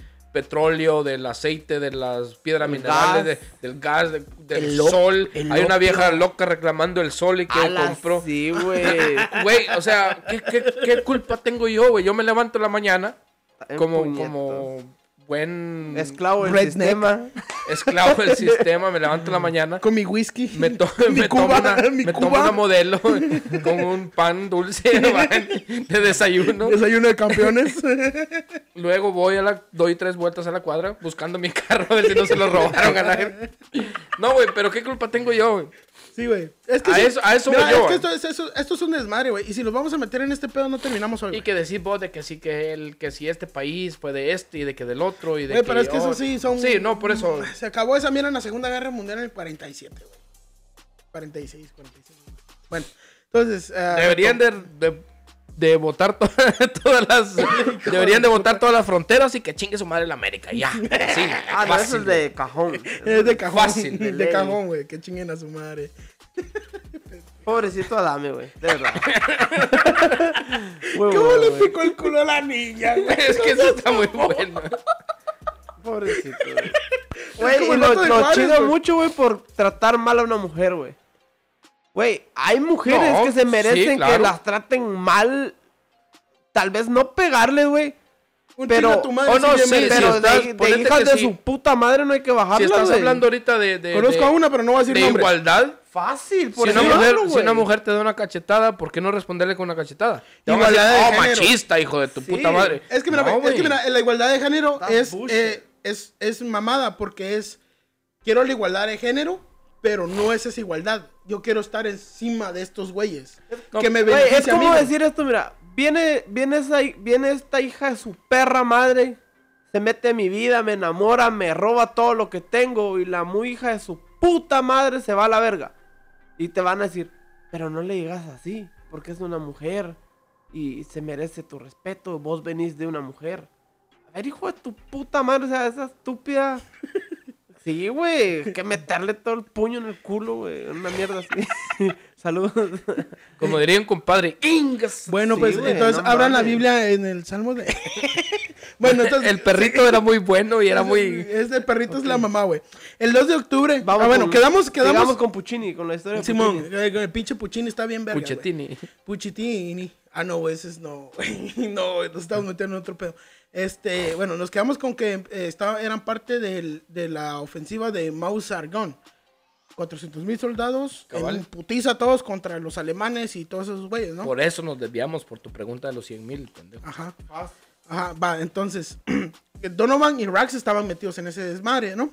S2: petróleo, del aceite, de las piedras
S3: El
S2: minerales,
S3: gas.
S2: de- del gas, de- del
S1: lo-
S2: sol? Hay una vieja loca reclamando el sol y que
S3: ¡Ala,
S2: compró.
S3: Sí, güey.
S2: Güey, o sea, ¿qué, qué, qué culpa tengo yo, güey? Yo me levanto en la mañana
S3: En
S2: como, como buen
S3: Esclavo del sistema.
S2: esclavo del sistema, me levanto en la mañana,
S1: Con mi whisky.
S2: me, to-
S1: mi
S2: me tomo
S1: Cuba,
S2: una,
S1: mi
S2: me tomo
S1: Cuba.
S2: una modelo con un pan dulce de desayuno.
S1: Desayuno de campeones.
S2: Luego voy a la, doy tres vueltas a la cuadra buscando mi carro a ver si no se lo robaron a la gente. No, güey, pero ¿qué culpa tengo yo, güey?
S1: Sí, güey. Es que
S2: A
S1: sí-
S2: eso- a eso
S1: Mira, es que esto es, eso- esto es un desmadre, güey. Y si nos vamos a meter en este pedo, no terminamos hoy,
S2: Y que decís vos de que sí, que el, que si este país fue de este y de que del otro y de
S1: Güey,
S2: que...
S1: pero es que eso sí son...
S2: Sí, no, por eso...
S1: Se acabó esa mierda en la Segunda Guerra Mundial en el 47, güey. 46, 45. Bueno, entonces... ah,
S2: Deberían de, de, de votar to- todas las... deberían de votar todas las fronteras y que chingue su madre la América. Ya. Sí,
S3: Ah, no, eso
S2: fácil.
S3: es de cajón.
S1: Es de cajón.
S2: Fácil,
S1: de, cajón, güey. Que chinguen a su madre.
S3: Pobrecito Adame, güey. De verdad. Muy
S1: ¿Cómo
S3: bueno,
S1: le
S3: güey.
S1: picó el culo a la niña, güey?
S2: Es que eso está muy bueno.
S3: Pobrecito, güey. Güey, y lo,
S1: de
S3: lo
S1: Juárez,
S3: chido
S1: güey.
S3: mucho, güey, por tratar mal a una mujer, güey. Güey, hay mujeres
S2: No,
S3: que se
S2: sí,
S3: merecen que las traten mal. Tal vez no pegarle, güey.
S1: Un
S3: Pero-
S1: chinga tu madre,
S2: oh, no, sí,
S1: merecido.
S3: Pero
S2: si estás-
S3: de, de hijas
S2: que
S3: de
S2: sí.
S3: su puta madre no hay que bajarla,
S2: Si estás hablando ahorita de... de
S1: Conozco
S2: de-
S1: a una, pero no voy a decir
S2: de igualdad.
S3: Fácil,
S2: Si
S3: por
S2: una,
S3: ejemplo,
S2: mujer, si una mujer te da una cachetada, ¿por qué no responderle con una cachetada? Te
S1: Igualdad
S2: decir,
S1: de
S2: oh,
S1: género".
S2: machista, hijo de tu
S3: Sí.
S2: puta madre.
S1: Es que mira,
S2: No,
S1: es que
S2: güey.
S1: mira, la igualdad de género es, eh, es, es mamada porque es, quiero la igualdad de género, pero no es esa igualdad. Yo quiero estar encima de estos güeyes.
S2: No,
S1: que me
S3: es como decir esto, mira, viene, viene, esa, viene esta hija de su perra madre, se mete en mi vida, me enamora, me roba todo lo que tengo y la muy hija de su puta madre se va a la verga. Y te van a decir, pero no le digas así, porque es una mujer y se merece tu respeto, vos venís de una mujer. A ver, hijo de tu puta madre, o sea, esa estúpida... Sí, güey, que meterle todo el puño en el culo, güey, una mierda así. Saludos.
S2: Como diría un compadre, Ingas.
S1: Bueno,
S3: Sí,
S1: pues
S3: güey,
S1: entonces
S3: no
S1: abran la. Biblia en el Salmo de... bueno, entonces...
S2: El perrito era muy bueno y era muy...
S1: Este perrito es la mamá, güey. El 2 de octubre...
S3: Vamos
S1: ah, bueno,
S3: con-
S1: quedamos, quedamos...
S3: Con Puccini, con la historia de
S1: Simón,
S3: Puccini.
S1: eh, el pinche Puccini está bien verga, güey.
S2: Puchetini.
S1: Puchitini. Ah, no, güey, ese es no. güey. no, güey, nos estamos metiendo en otro pedo. Este, bueno, nos quedamos con que eh, estaba, eran parte del- de la ofensiva de Mao Sargon. 400 mil soldados,
S2: Cabal.
S1: en putiza todos contra los alemanes y todos esos güeyes, ¿no?
S2: Por eso nos desviamos por tu pregunta de los 100 mil, pendejo.
S1: Ajá. Ajá, va, entonces, Donovan y Rax estaban metidos en ese desmadre, ¿no?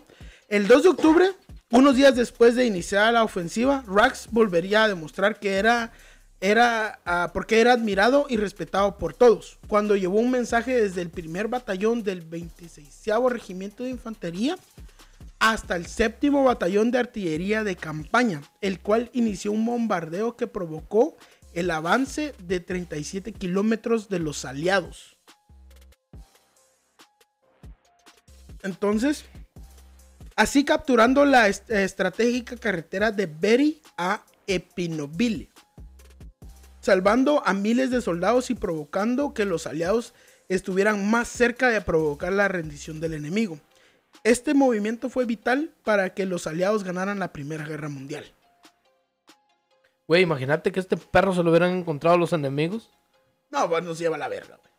S1: El 2 de octubre, unos días después de iniciar la ofensiva, Rax volvería a demostrar que era, era, ah, porque era admirado y respetado por todos. Cuando llevó un mensaje desde el primer batallón del 26 Regimiento de Infantería hasta el séptimo batallón de artillería de campaña, el cual inició un bombardeo que provocó el avance de 37 kilómetros de los aliados. Entonces, así capturando la est- estratégica carretera de Berry a Epinoville, salvando a miles de soldados y provocando que los aliados estuvieran más cerca de provocar la rendición del enemigo. Este movimiento fue vital para que los aliados ganaran la Primera Guerra Mundial.
S2: Güey, imagínate que este perro se lo hubieran encontrado los enemigos.
S1: No, pues nos lleva a la verga, güey.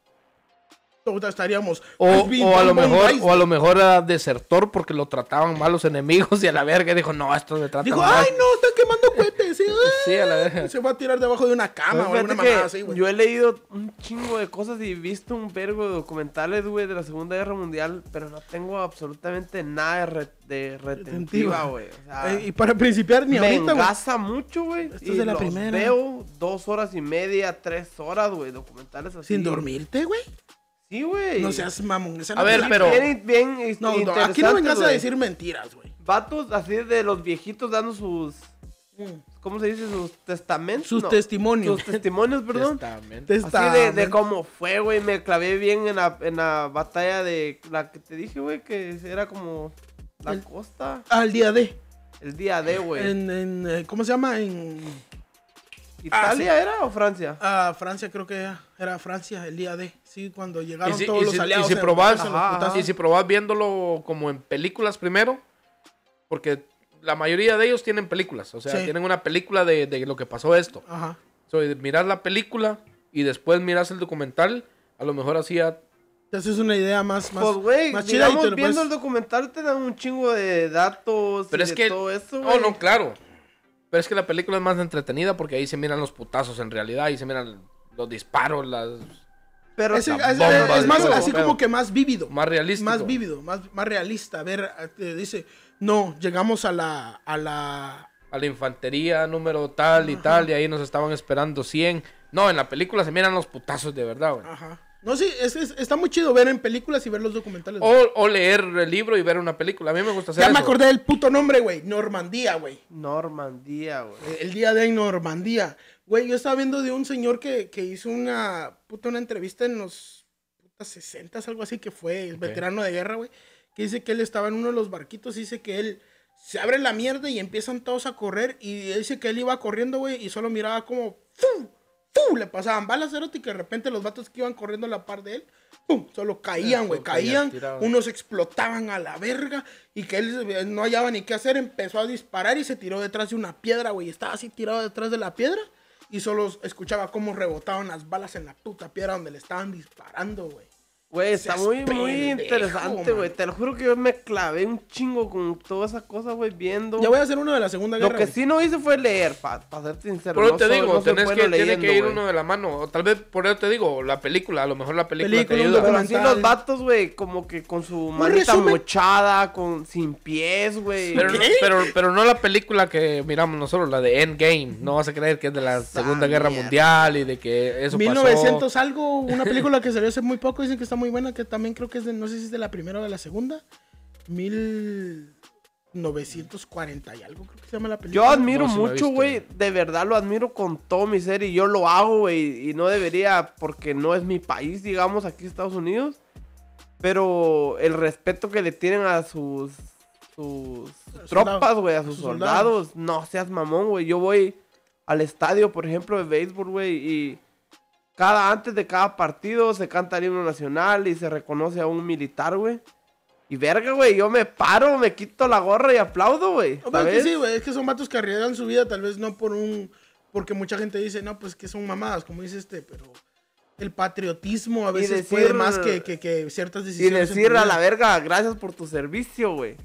S1: Estaríamos.
S2: O,
S1: "Has been
S2: o a lo mejor,
S1: Rice".
S2: o a lo mejor era desertor porque lo trataban mal los enemigos y a la verga dijo, no, esto me trata
S1: Dijo,
S2: mal.
S1: ay, no, están quemando cohetes. sí,
S2: Sí, a la verga.
S1: Se va a tirar debajo de una cama o alguna mamada así, güey.
S3: yo he leído un chingo de cosas y visto un vergo de documentales, güey, de la Segunda Guerra Mundial, pero no tengo absolutamente nada de, re- de retentiva, güey. O sea,
S1: Eh, y para principiar, ni
S3: me
S1: ahorita, güey.
S3: engasa mucho, güey.
S1: Esto
S3: y
S1: es de la
S3: los
S1: primera.
S3: veo dos horas y media, tres horas, güey, documentales así.
S1: Sin dormirte, güey.
S3: Sí, güey.
S1: No seas mamón. esa
S2: A
S1: no
S2: ver, pero-
S3: Bien, bien is-
S1: No, no, aquí no vengas a
S3: güey.
S1: decir mentiras, güey.
S3: Vatos así de los viejitos dando sus... ¿Cómo se dice? Sus testamentos.
S1: Sus
S3: No,
S1: testimonios.
S3: Sus testimonios, perdón.
S2: Testamento.
S1: Te
S3: Así de cómo fue, güey. Me clavé bien en la, en la batalla de la que te dije, güey, que era como la
S1: El-
S3: costa.
S1: Al día de.
S3: El día de, güey.
S1: En, en, eh, ¿Cómo se llama? En
S3: ¿Italia era o Francia?
S1: ah, Francia, creo que era, era Francia, el día de. Sí, cuando llegaron
S2: si,
S1: todos los
S2: si- y
S1: aliados.
S2: si probás,
S3: Ajá,
S2: y si probás viéndolo como en películas primero, porque la mayoría de ellos tienen películas, o sea,
S1: Sí.
S2: tienen una película de, de lo que pasó esto.
S1: Ajá.
S2: So, miras la película y después miras el documental, a lo mejor así ya
S1: Te haces una idea más, más,
S3: Pues, güey,
S1: más chida y
S3: digamos,
S1: te lo
S3: viendo
S1: puedes-
S3: el documental te dan un chingo de datos
S2: Pero
S3: y
S2: es
S3: de
S2: que.
S3: todo eso,
S2: oh,
S3: güey.
S2: no, claro. Pero es que la película es más entretenida porque ahí se miran los putazos en realidad. Ahí se miran los disparos, las.
S3: Pero
S1: Es,
S2: la
S1: es-
S2: bomba
S1: es
S2: de
S1: más así
S2: pero-
S1: como que más vívido.
S2: Más realístico.
S1: Más vívido, más, más realista. A ver, eh, te dice, no, llegamos a la, a la,
S2: A la infantería número tal y tal. Y ahí nos estaban esperando 100. No, en la película se miran los putazos de verdad, güey.
S1: Ajá. No, sí, es, es- está muy chido ver en películas y ver los documentales.
S2: O, o leer el libro y ver una película. A mí me gusta hacer
S1: ya me acordé del puto nombre, güey. Normandía, güey.
S3: Normandía, güey.
S1: El día de Normandía. Güey, yo estaba viendo de un señor que, que hizo una puta una entrevista en los putas 60 algo así, que fue veterano de guerra, güey. Que dice que él estaba en uno de los barquitos y dice que él se abre la mierda y empiezan todos a correr. Y dice que él iba corriendo, güey, y solo miraba como ¡fum! ¡fum! Le pasaban balas, cerote, y que de repente los vatos que iban corriendo a la par de él, ¡pum! Solo caían, güey,
S2: caían.
S1: Unos explotaban a la verga y que él no hallaba ni qué hacer, empezó a disparar y se tiró detrás de una piedra, güey. Estaba así tirado detrás de la piedra y solo escuchaba cómo rebotaban las balas en la puta piedra donde le estaban disparando, güey.
S3: Güey, está muy, muy interesante, güey. Te lo juro que yo me clavé un chingo con toda esa cosa, güey, viendo.
S1: Ya voy a hacer uno de la Segunda
S3: Lo
S1: Guerra.
S3: que
S1: güey.
S3: sí no hice fue leer, para ser sincero.
S2: Pero
S3: no
S2: te
S3: soy-
S2: digo,
S3: no
S2: tenés que, tiene
S3: leyendo,
S2: que ir uno de la mano. O tal vez, por eso te digo, la película. A lo mejor la película,
S1: Película,
S2: te ayuda.
S3: Pero así los vatos, güey, como que con su manita mochada, con, sin pies, güey.
S2: Pero, pero, pero no la película que miramos nosotros, la de Endgame. No vas a creer que es de la Segunda Guerra. Mundial y de que eso
S1: 1900
S2: pasó.
S1: algo, una película que salió hace muy poco, dicen que está muy buena, que también creo que es de, no sé si es de la primera o de la segunda. 1940 y algo, creo que se llama la película.
S3: Yo admiro
S2: No,
S3: mucho, güey. De verdad lo admiro con todo mi ser y yo lo hago, güey. Y no debería porque no es mi país, digamos, aquí Estados Unidos. Pero el respeto que le tienen a sus, sus
S1: Soldados.
S3: tropas, güey, a
S1: A
S3: sus
S1: sus
S3: soldados. No seas mamón, güey. Yo voy al estadio, por ejemplo, de béisbol, güey, y cada antes de cada partido se canta el himno nacional y se reconoce a un militar, güey. Y verga, güey, yo me paro, me quito la gorra y aplaudo, güey.
S1: No, es que sí, güey, es que son vatos que arriesgan su vida, tal vez no por un. Porque mucha gente dice, no, pues que son mamadas, como dice este, pero. El patriotismo a
S3: Y
S1: veces
S3: decir-
S1: puede más que, que, que ciertas
S3: Y
S1: decisiones. en
S3: decir a la verga, gracias por tu servicio, güey.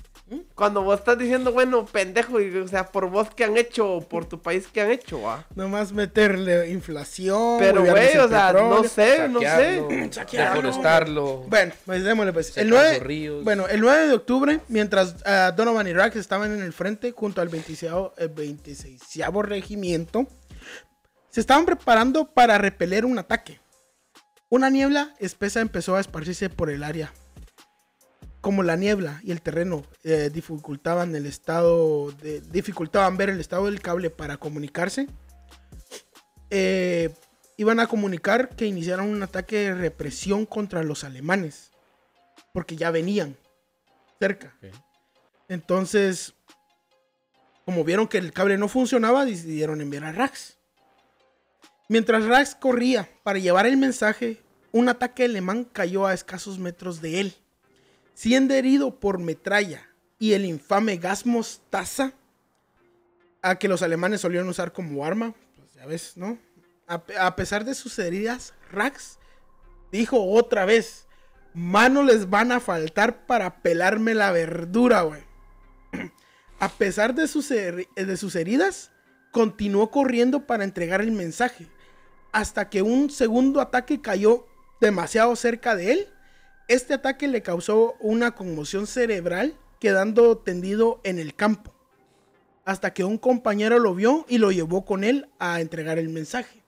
S3: Cuando vos estás diciendo, bueno, pendejo, y, o sea, por vos que han hecho, o por tu país que han hecho, va.
S1: Nomás meterle inflación.
S3: Pero, güey, o sea, no sé, no sé.
S2: Deforestarlo.
S1: Bueno, pues démosle pues. El 9,
S2: los ríos.
S1: bueno, el 9 de octubre, mientras ah, Donovan y Rack estaban en el frente junto al 26, el 26 regimiento, se estaban preparando para repeler un ataque. Una niebla espesa empezó a esparcirse por el área. Como la niebla y el terreno eh, dificultaban el estado de- dificultaban ver el estado del cable para comunicarse, eh, iban a comunicar que iniciaron un ataque de represión contra los alemanes. Porque ya venían cerca. Entonces, como vieron que el cable no funcionaba, decidieron enviar a Rax. Mientras Rax corría para llevar el mensaje, un ataque alemán cayó a escasos metros de él. Siendo herido por metralla y el infame gas mostaza, a que los alemanes solían usar como arma, pues ya ves, ¿no? A, pe- a pesar de sus heridas, Rax dijo otra vez, manos les van a faltar para pelarme la verdura, güey. A pesar de sus, de sus heridas, continuó corriendo para entregar el mensaje, hasta que un segundo ataque cayó demasiado cerca de él. Este ataque le causó una conmoción cerebral, quedando tendido en el campo, hasta que un compañero lo vio y lo llevó con él a entregar el mensaje.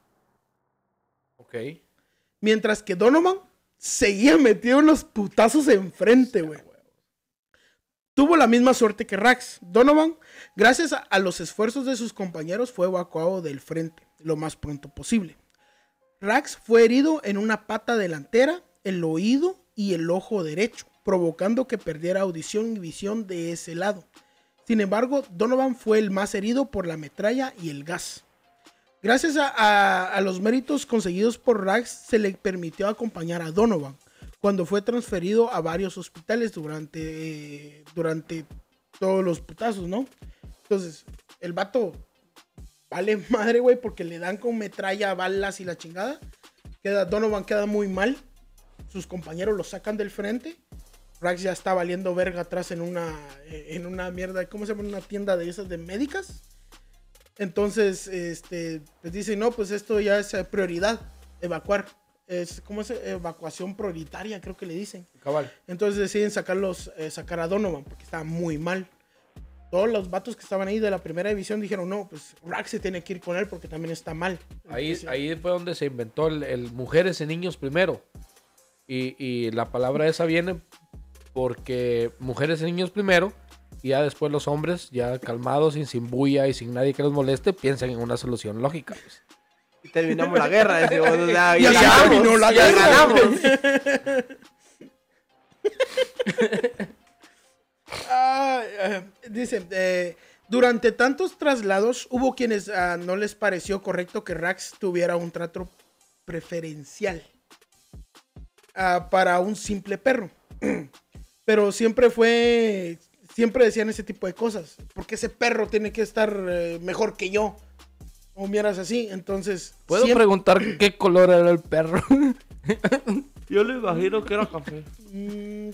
S2: Ok.
S1: Mientras que Donovan seguía metido en los putazos enfrente, güey. Tuvo la misma suerte que Rax. Donovan, gracias a, a los esfuerzos de sus compañeros, fue evacuado del frente lo más pronto posible. Rax fue herido en una pata delantera, el oído y el ojo derecho, provocando que perdiera audición y visión de ese lado. Sin embargo, Donovan fue el más herido por la metralla y el gas. Gracias a, los méritos conseguidos por Rax, se le permitió acompañar a Donovan cuando fue transferido a varios hospitales durante, eh, durante todos los putazos, ¿no? Entonces, el vato vale madre, güey, porque le dan con metralla, balas y la chingada. Queda, Donovan queda muy mal. Sus compañeros lo sacan del frente. Rax ya está valiendo verga atrás en una, en una mierda, ¿cómo se llama? Una tienda de esas de médicas. Entonces, este, pues dice, no, pues esto ya es eh, prioridad, evacuar. Es, ¿Cómo es? Evacuación prioritaria, creo que le dicen.
S2: Cabal.
S1: Entonces deciden sacarlos, eh, sacar a Donovan porque estaba muy mal. Todos los vatos que estaban ahí de la primera división dijeron, no, pues Rax se tiene que ir con él porque también está mal.
S2: Ahí,
S1: Entonces,
S2: ahí fue donde se inventó el, el mujeres y niños primero. Y, y la palabra esa viene porque mujeres y niños primero. Y ya después los hombres, ya calmados, sin, sin bulla y sin nadie que los moleste, piensan en una solución lógica. pues.
S3: Y terminamos la guerra. decimos, o sea,
S1: Y
S3: ya
S1: así
S3: ganamos,
S1: terminó la
S3: ya
S1: guerra.
S3: ganamos.
S1: Ah, eh, dice, eh, durante tantos traslados hubo quienes ah, no les pareció correcto que Rax tuviera un trato preferencial para un simple perro. Pero siempre fue, siempre decían ese tipo de cosas. Porque ese perro tiene que estar eh, mejor que yo. O miras así, entonces...
S2: ¿Puedo
S1: siempre-
S2: preguntar qué color era el perro?
S3: Yo le imagino que era café.
S1: Mm,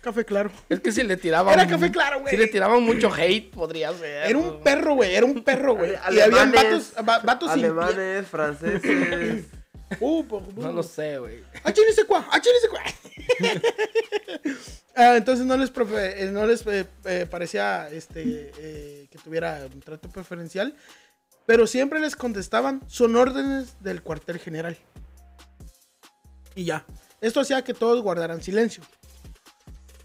S1: café claro.
S2: es que si le tiraban.
S1: Era café claro, güey.
S2: Si le tiraban mucho hate, podría ser.
S1: Era un perro, güey, era un perro, güey. Y
S3: Alemanes,
S1: habían vatos, va- vatos sin pie-
S3: Alemanes, franceses.
S1: Uh,
S2: No lo sé, güey.
S1: ¡Ah, chile ese cuá! ¡Ah, chile ese cuá! Ah, entonces no les, profe- eh, no les eh, eh, parecía este, eh, que tuviera un trato preferencial, pero siempre les contestaban, son órdenes del cuartel general. Y ya. Esto hacía que todos guardaran silencio.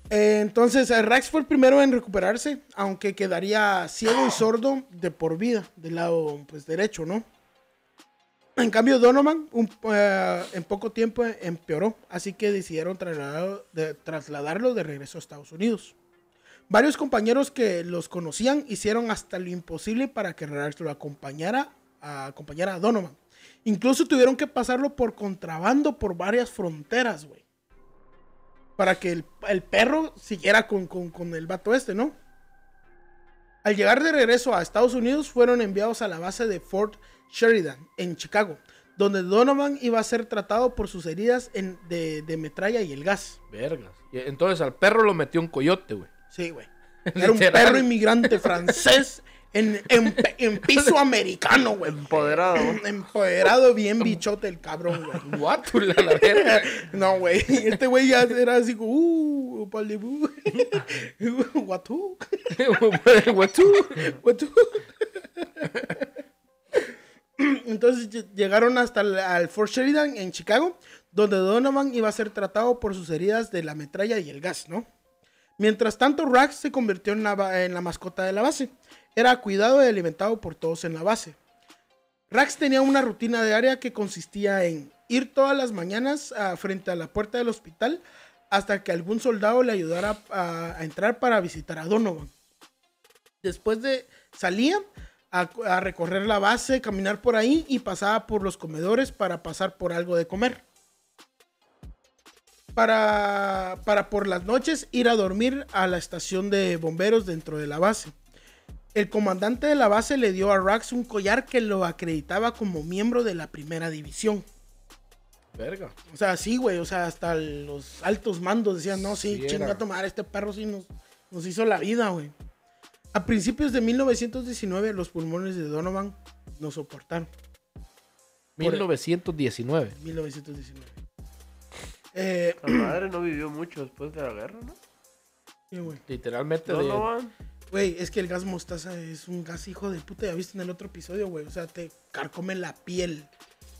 S1: Entonces, Rax fue el primero en recuperarse, aunque quedaría ciego y sordo de por vida, del lado pues, derecho, ¿no? En cambio, Donovan eh, en poco tiempo empeoró, así que decidieron trasladarlo de, trasladarlo de regreso a Estados Unidos. Varios compañeros que los conocían hicieron hasta lo imposible para que Rax lo acompañara a, acompañara a Donovan. Incluso tuvieron que pasarlo por contrabando por varias fronteras, güey. Para que el, el perro siguiera con, con- con el vato este, ¿no? Al llegar de regreso a Estados Unidos, fueron enviados a la base de Fort Sheridan, en Chicago, donde Donovan iba a ser tratado por sus heridas en- de, de metralla y el gas.
S2: Vergas. Entonces al perro lo metió un coyote, güey.
S1: Sí, güey. Era un perro inmigrante francés en, en piso americano, güey.
S3: Empoderado.
S1: Empoderado, bien bichote el cabrón, güey.
S2: Guátula, la verga.
S1: No, güey. Este güey ya era así como, uh, palibú. Guatú.
S2: Guatú.
S1: Guatú. Entonces ll- llegaron hasta el al Fort Sheridan en Chicago, donde Donovan iba a ser tratado por sus heridas de la metralla y el gas, ¿no? Mientras tanto, Rax se convirtió en la, mascota de la base. Era cuidado y alimentado por todos en la base. Rax tenía una rutina diaria que consistía en ir todas las mañanas ah, frente a la puerta del hospital hasta que algún soldado le ayudara a, entrar para visitar a Donovan. Después de salían a, a recorrer la base, caminar por ahí y pasaba por los comedores para pasar por algo de comer. Para, para por las noches ir a dormir a la estación de bomberos dentro de la base. El comandante de la base le dio a Rax un collar que lo acreditaba como miembro de la primera división.
S2: Verga.
S1: O sea, sí, güey. O sea, hasta los altos mandos decían, no, sí, chinga a tomar, este perro sí nos, nos hizo la vida, güey. A principios de 1919, los pulmones de Donovan no soportaron.
S2: 1919.
S1: 1919. Eh,
S3: La madre no vivió mucho después de la guerra, ¿no?
S1: sí, güey.
S2: Literalmente de...
S3: Donovan.
S1: Güey, es que el gas mostaza es un gas hijo de puta. Ya viste en el otro episodio, güey. O sea, te carcome la piel.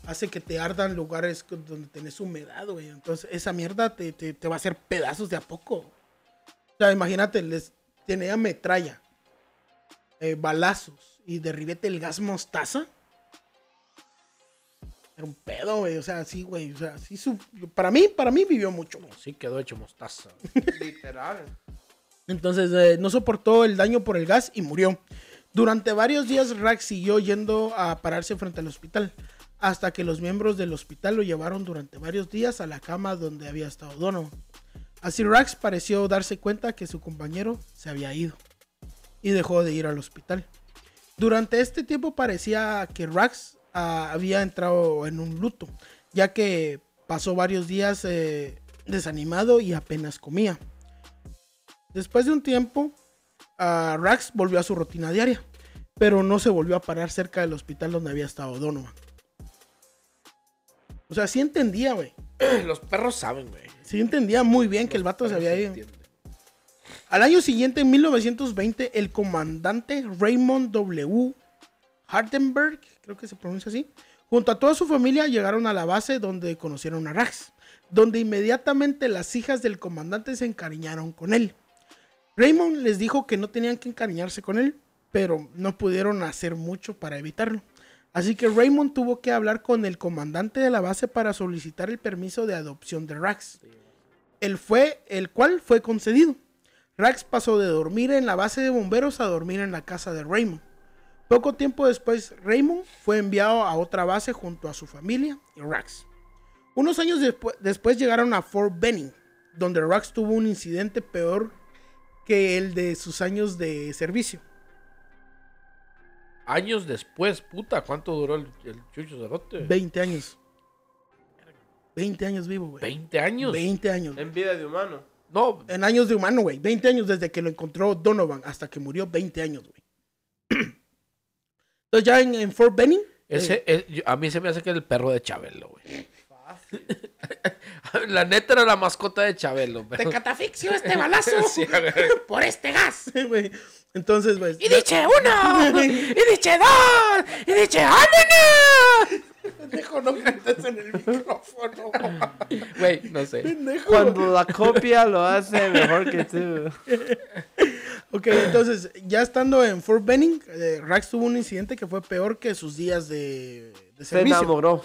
S1: Hace que te ardan lugares donde tenés humedad, güey. Entonces, esa mierda te, te- te va a hacer pedazos de a poco. O sea, imagínate, les tenía metralla, eh, balazos y derribete el gas mostaza. Era un pedo, güey. O sea, sí, güey. O sea, sí, su- para mí, para mí vivió mucho. güey.
S2: Sí quedó hecho mostaza.
S3: Literal.
S1: Entonces eh, no soportó el daño por el gas y murió. Durante varios días Rax siguió yendo a pararse frente al hospital, hasta que los miembros del hospital lo llevaron durante varios días a la cama donde había estado Donovan. Así Rax pareció darse cuenta que su compañero se había ido y dejó de ir al hospital. Durante este tiempo parecía que Rax ah, había entrado en un luto, ya que pasó varios días eh, desanimado y apenas comía. Después de un tiempo, ah, Rax volvió a su rutina diaria, pero no se volvió a parar cerca del hospital donde había estado Donovan. O sea, sí entendía, güey.
S2: Los perros saben, güey.
S1: Sí entendía muy bien que el vato se había ido.
S2: entienden.
S1: Al año siguiente, en 1920, el comandante Raymond W. Hardenberg, creo que se pronuncia así, junto a toda su familia llegaron a la base donde conocieron a Rax, donde inmediatamente las hijas del comandante se encariñaron con él. Raymond les dijo que no tenían que encariñarse con él, pero no pudieron hacer mucho para evitarlo. Así que Raymond tuvo que hablar con el comandante de la base para solicitar el permiso de adopción de Rax, el, fue, el cual fue concedido. Rax pasó de dormir en la base de bomberos a dormir en la casa de Raymond. Poco tiempo después, Raymond fue enviado a otra base junto a su familia y Rax. Unos años despu- después llegaron a Fort Benning, donde Rax tuvo un incidente peor que el de sus años de servicio.
S2: Años después, puta, ¿cuánto duró el, el Chucho Cerote?
S1: 20 años. 20 años vivo, güey.
S2: 20 años.
S1: 20 años.
S3: En vida de humano.
S2: No,
S1: En años de humano, güey. 20 años desde que lo encontró Donovan hasta que murió. 20 años, güey. Entonces ya en, en Fort Benning.
S2: ese, es- yo- a mí se me hace que es el perro de Chabelo, güey. La neta era la mascota de Chabelo.
S1: Te
S2: Pero...
S1: catafixio este balazo
S2: Sí,
S1: por este gas, güey. Entonces, pues.
S2: Y dice uno, y dice dos, y dice ¡Ah, ¡Ánimo!
S1: Pendejo, no cantes en el micrófono.
S2: Güey, no sé.
S1: Pendejo.
S3: Cuando la copia lo hace mejor que tú.
S1: Ok, entonces, ya estando en Fort Benning, eh, Rax tuvo un incidente que fue peor que sus días de, de
S3: Se
S1: servicio.
S3: enamoró.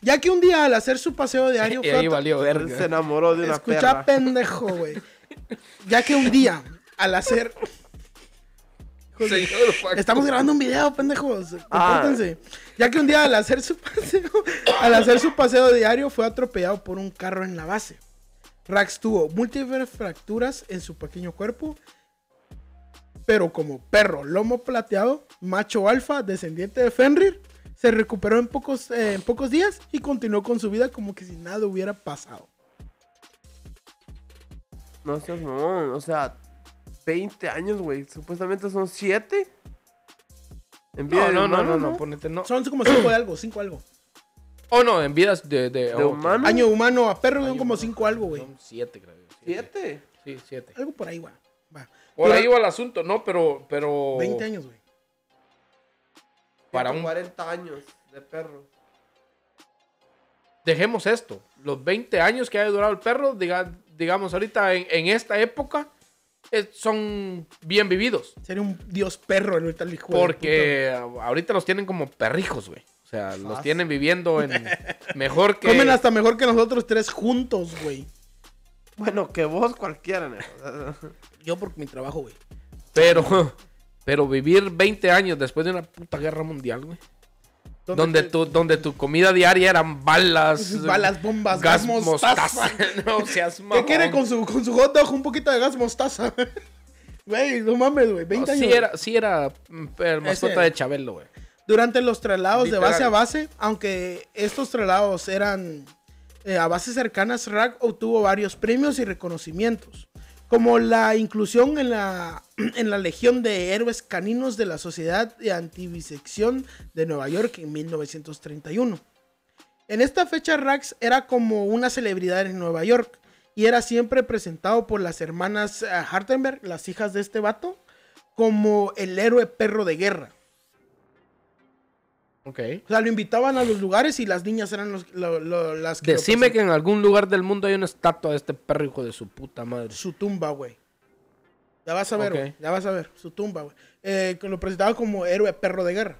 S1: Ya que un día al hacer su paseo diario
S2: Y ahí valió
S3: Se
S2: verga.
S3: enamoró de una
S1: Escucha,
S3: perra.
S1: pendejo, güey. Ya que un día, al hacer. Estamos grabando un video, pendejos.
S3: Ah.
S1: Compórtense. Ya que un día al hacer su paseo, al hacer su paseo diario, fue atropellado por un carro en la base. Rax tuvo múltiples fracturas en su pequeño cuerpo, pero como perro lomo plateado, macho alfa, descendiente de Fenrir, se recuperó en pocos, eh, en pocos días y continuó con su vida como que si nada hubiera pasado.
S3: No seas mamón. O sea, 20 años, güey. Supuestamente son 7. En vida
S2: No,
S3: de
S2: no, no,
S3: humano,
S2: no, no, ponete no.
S1: Son como cinco de algo, cinco algo.
S2: Oh, no, en vidas de... De,
S3: ¿De
S2: oh,
S3: humano?
S1: Año humano a perro son como
S2: humano.
S1: cinco algo, güey.
S2: Son siete, creo. yo. Siete.
S3: ¿Siete?
S2: Sí, siete.
S1: Algo por ahí, güey. Va.
S2: Por ahí va el asunto, no, pero... pero
S1: 20 años, güey.
S2: Para un...
S3: 40 años de perro.
S2: Dejemos esto. Los 20 años que haya durado el perro, diga- digamos, ahorita en, en esta época, son bien vividos.
S1: Sería un dios perro ahorita el hijo
S2: Porque ahorita los tienen como perrijos, güey. O sea, los tienen viviendo en mejor que...
S1: Comen hasta mejor que nosotros tres juntos, güey.
S3: Bueno, que vos cualquiera, negro.
S1: Yo por mi trabajo, güey.
S2: Pero, pero vivir 20 años después de una puta guerra mundial, güey. Donde
S1: te-
S2: tu, donde tu comida diaria eran balas.
S1: Balas, bombas,
S2: gas,
S1: gas, mostaza.
S2: no seas
S1: ¿Qué quiere con su, con su hot dog? Un poquito de gas mostaza. Güey, no mames, güey. 20
S2: No,
S1: años.
S2: sí era, sí era mm, el mascota
S1: Ese-
S2: de Chabelo, güey.
S1: Durante los traslados de base a base, aunque estos traslados eran eh, a bases cercanas, Rag obtuvo varios premios y reconocimientos, como la inclusión en la, en la Legión de Héroes Caninos de la Sociedad de Antivisección de Nueva York en 1931. En esta fecha, Rax era como una celebridad en Nueva York y era siempre presentado por las hermanas eh, Hartenberg, las hijas de este vato, como el héroe perro de guerra.
S2: Ok.
S1: O sea, lo invitaban a los lugares y las niñas eran los- lo- lo- las que...
S2: Decime que en algún lugar del mundo hay una estatua de este perro hijo de su puta madre.
S1: Su tumba, güey. Ya vas a ver,
S2: Ok.
S1: güey. Ya vas a ver. Su tumba, güey. Eh, que lo presentaban como héroe perro de guerra.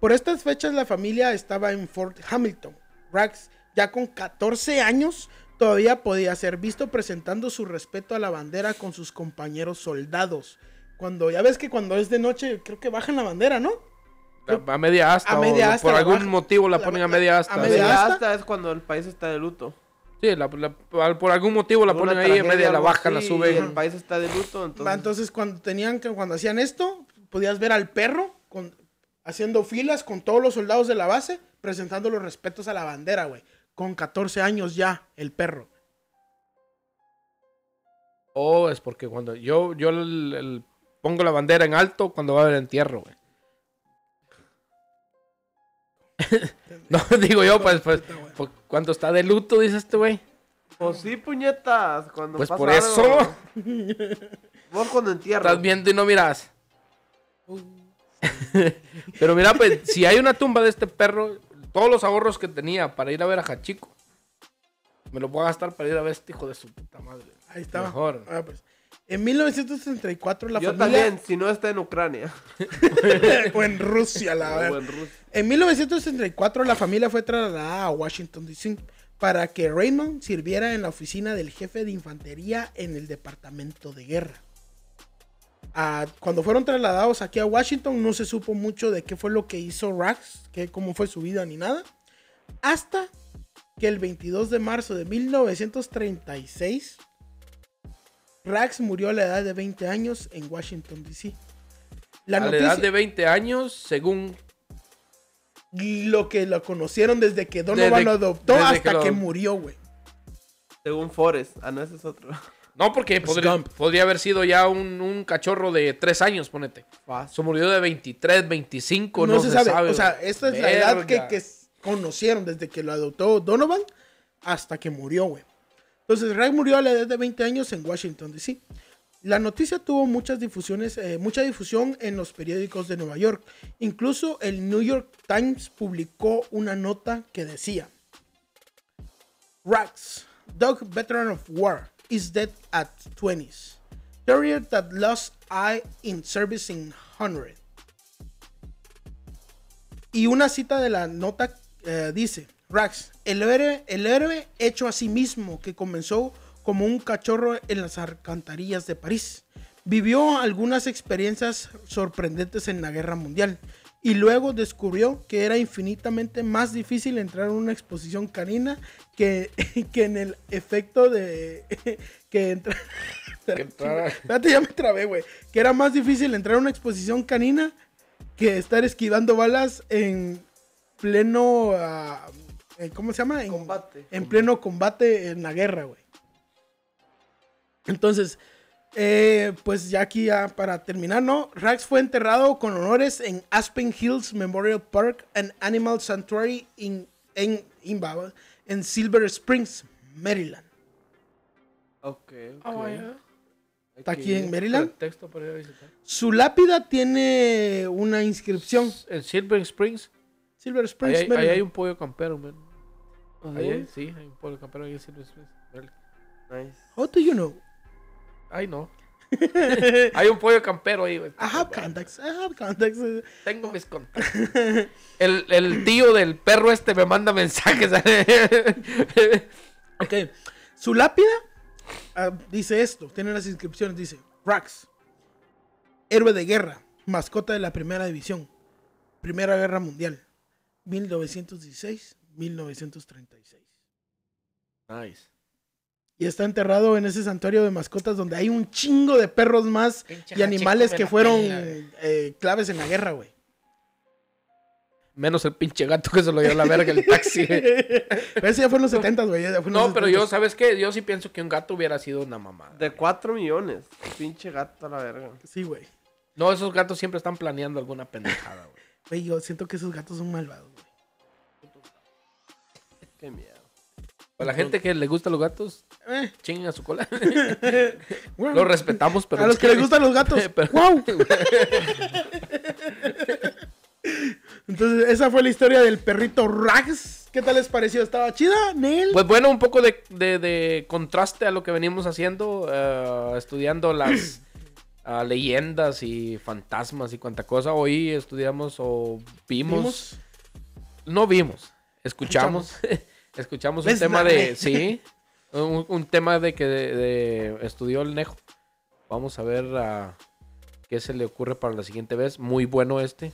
S1: Por estas fechas la familia estaba en Fort Hamilton. Rax, ya con 14 años, todavía podía ser visto presentando su respeto a la bandera con sus compañeros soldados. Cuando, ya ves que cuando es de noche, creo que bajan la bandera, ¿no?
S2: A, a media asta.
S1: A media
S2: o
S1: asta
S2: por
S1: la
S2: algún
S1: baja-
S2: motivo la
S1: la-
S2: ponen a media
S1: a
S2: asta.
S1: media
S2: sí.
S1: asta.
S3: hasta es cuando el país está de luto.
S2: Sí, la- la- por algún motivo la ponen ahí, en media la bajan, la suben.
S3: y El país está de luto, entonces.
S1: Entonces, cuando tenían que, cuando hacían esto, podías ver al perro con, haciendo filas con todos los soldados de la base, presentando los respetos a la bandera, güey. Con 14 años ya, el perro.
S2: Oh, es porque cuando yo, yo el- el- pongo la bandera en alto cuando va a haber entierro, güey. no, digo yo, pues, pues, pues, cuando está de luto, dice este güey.
S3: Pues sí, puñetas. Cuando
S2: Pues
S3: pasa
S2: por
S3: algo.
S2: eso
S3: Vos cuando entierras.
S2: estás viendo y no miras. Pero mira, pues, si hay una tumba de este perro, todos los ahorros que tenía para ir a ver a Hachiko, me los voy a gastar para ir a ver a este hijo de su puta madre.
S1: Ahí estaba.
S2: Mejor.
S1: Ah, pues. En 1934 la
S3: Yo
S1: familia...
S3: también, si no está en Ucrania.
S1: o en Rusia, la
S3: O
S1: verdad.
S3: en Rusia.
S1: En 1964 la familia fue trasladada a Washington, D.C. para que Raymond sirviera en la oficina del jefe de infantería en el departamento de guerra. Ah, cuando fueron trasladados aquí a Washington no se supo mucho de qué fue lo que hizo Rax, que, cómo fue su vida ni nada. Hasta que el 22 de marzo de 1936 Rax murió a la edad de 20 años en Washington, D.C. La
S2: a la edad de 20 años, según
S1: lo que lo conocieron desde que Donovan
S2: Desde-
S1: lo adoptó hasta
S2: que lo-
S1: que murió, güey.
S3: Según Forrest. Ah, no, ese es otro.
S2: No, porque podría, haber sido ya un, un cachorro de 3 años, ponete. Se murió de 23, 25,
S1: No,
S2: no,
S1: se, sabe. O sea, esta es la edad que, que conocieron desde que lo adoptó Donovan hasta que murió, güey. Entonces, Ray murió a la edad de 20 años en Washington, D.C. La noticia tuvo muchas difusiones, eh, mucha difusión en los periódicos de Nueva York. Incluso el New York Times publicó una nota que decía: Rax, dog veteran of war, is dead at 20s. Terrier that lost eye in service in 100. Y una cita de la nota eh, dice, Rax, el héroe, el héroe hecho a sí mismo que comenzó como un cachorro en las alcantarillas de París. Vivió algunas experiencias sorprendentes en la guerra mundial y luego descubrió que era infinitamente más difícil entrar en una exposición canina que, que en el efecto de que entra-
S2: Que entrara-
S1: Espérate, ya me trabé, güey. Que era más difícil entrar a una exposición canina que estar esquivando balas en pleno. ah, eh, ¿Cómo se llama? En,
S3: Combate.
S1: En pleno combate en la guerra, güey. Entonces, eh, pues ya aquí ya para terminar, ¿no? Rax fue enterrado con honores en Aspen Hills Memorial Park and Animal Sanctuary in, en, in, en Silver Springs, Maryland.
S3: Ok, ok.
S2: Ah, vaya.
S1: Está aquí en Maryland.
S2: Pretexto para ir a visitar.
S1: Su lápida tiene una inscripción.
S2: En Silver Springs,
S1: Silver
S2: ahí
S1: Springs,
S2: hay, ahí
S1: Maryland.
S2: hay un pollo campero, man.
S3: ¿Ah,
S2: Ahí
S3: sí?
S2: hay- un pollo campero ahí en Silver Springs. Vale.
S3: Nice.
S1: How do you know?
S2: Ay, no. hay un pollo campero ahí, güey.
S1: I have contacts. I have contacts.
S2: Tengo mis contactos. El, el tío del perro este me manda mensajes.
S1: Ok. Su lápida ah, dice esto, tiene las inscripciones, dice, Rax, héroe de guerra, mascota de la primera división, Primera Guerra Mundial, 1916-1936.
S2: Nice.
S1: Y está enterrado en ese santuario de mascotas donde hay un chingo de perros más
S2: Pinche
S1: y animales que fueron eh, claves en la guerra, güey.
S2: Menos el pinche gato que se lo dio a la verga el taxi. güey.
S1: Pero ese ya fue en los 70, güey.
S2: No, pero yo,
S1: 70s.
S2: ¿sabes qué? Yo sí pienso que un gato hubiera sido una mamada.
S3: De 4 millones. Pinche gato a la verga.
S1: Sí, güey.
S2: No, esos gatos siempre están planeando alguna pendejada, güey.
S1: Güey, yo siento que esos gatos son malvados, güey.
S3: Qué miedo.
S2: Para la gente que le gustan los gatos,
S1: Eh,
S2: chinguen a su cola. Lo respetamos, pero...
S1: a los que les gustan los gatos.
S2: Pero-
S1: ¡Wow! Entonces, esa fue la historia del perrito Rags. ¿Qué tal les pareció? ¿Estaba chida, Neil?
S2: Pues bueno, un poco de, de- de contraste a lo que venimos haciendo, eh, estudiando las ah, leyendas y fantasmas y cuanta cosa. Hoy estudiamos o vimos,
S1: ¿Vimos?
S2: no vimos, escuchamos, escuchamos un
S1: Les
S2: tema de, sí, un, un tema de que de- de- estudió el Nejo. Vamos a ver ah, qué se le ocurre para la siguiente vez. Muy bueno este.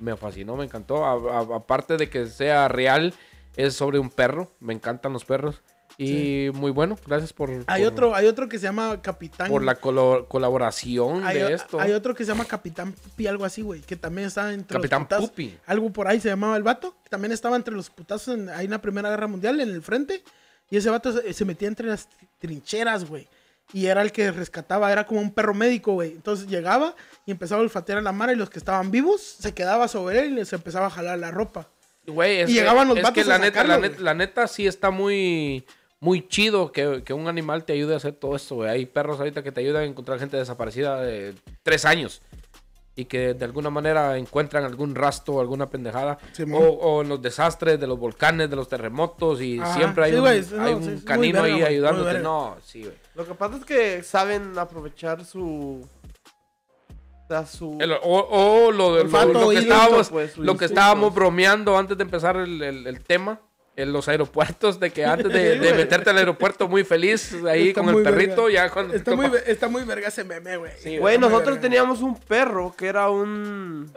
S2: Me fascinó, me encantó. A- a- aparte de que sea real, es sobre un perro. Me encantan los perros. Y muy bueno, gracias por,
S1: Hay
S2: por,
S1: otro, hay otro que se llama Capitán.
S2: por la colo- colaboración
S1: hay,
S2: de esto.
S1: hay otro que se llama Capitán Pupi, algo así, güey. Que también está entre
S2: Capitán
S1: los putazos.
S2: Pupi.
S1: Algo por ahí se llamaba el vato. que También estaba entre los putazos en, ahí en la Primera Guerra Mundial, en el frente. Y ese vato se, se metía entre las trincheras, güey. Y era el que rescataba, era como un perro médico, güey. Entonces llegaba y empezaba a olfatear a la mara y los que estaban vivos se quedaba sobre él y les empezaba a jalar la ropa.
S2: Güey, es
S1: Y
S2: que-
S1: llegaban los
S2: es
S1: vatos
S2: que la
S1: a
S2: neta, la,
S1: sacarlo,
S2: neta,
S1: güey.
S2: la neta sí está muy, muy chido que, que un animal te ayude a hacer todo esto, güey. Hay perros ahorita que te ayudan a encontrar gente desaparecida de tres años. Y que de alguna manera encuentran algún rastro o alguna pendejada. O, o en los desastres de los volcanes, de los terremotos. Y
S1: Ajá,
S2: siempre hay
S1: sí,
S2: un, hay canino
S1: verga,
S2: ahí
S1: muy
S2: ayudándote. No, sí, güey.
S3: Lo que pasa es que saben aprovechar su. O sea, su.
S2: El- o, o lo, de- lo-
S1: Olfato,
S2: lo que estábamos,
S3: pues,
S2: lo que estábamos bromeando antes de empezar el, el- el tema. En los aeropuertos, de que antes de, de meterte al aeropuerto muy feliz ahí
S1: Está
S2: con el perrito,
S1: verga.
S2: ya cuando
S1: Está muy, está muy verga ese meme, güey.
S2: Sí,
S3: Güey, nosotros
S1: verga.
S3: teníamos un perro que era un.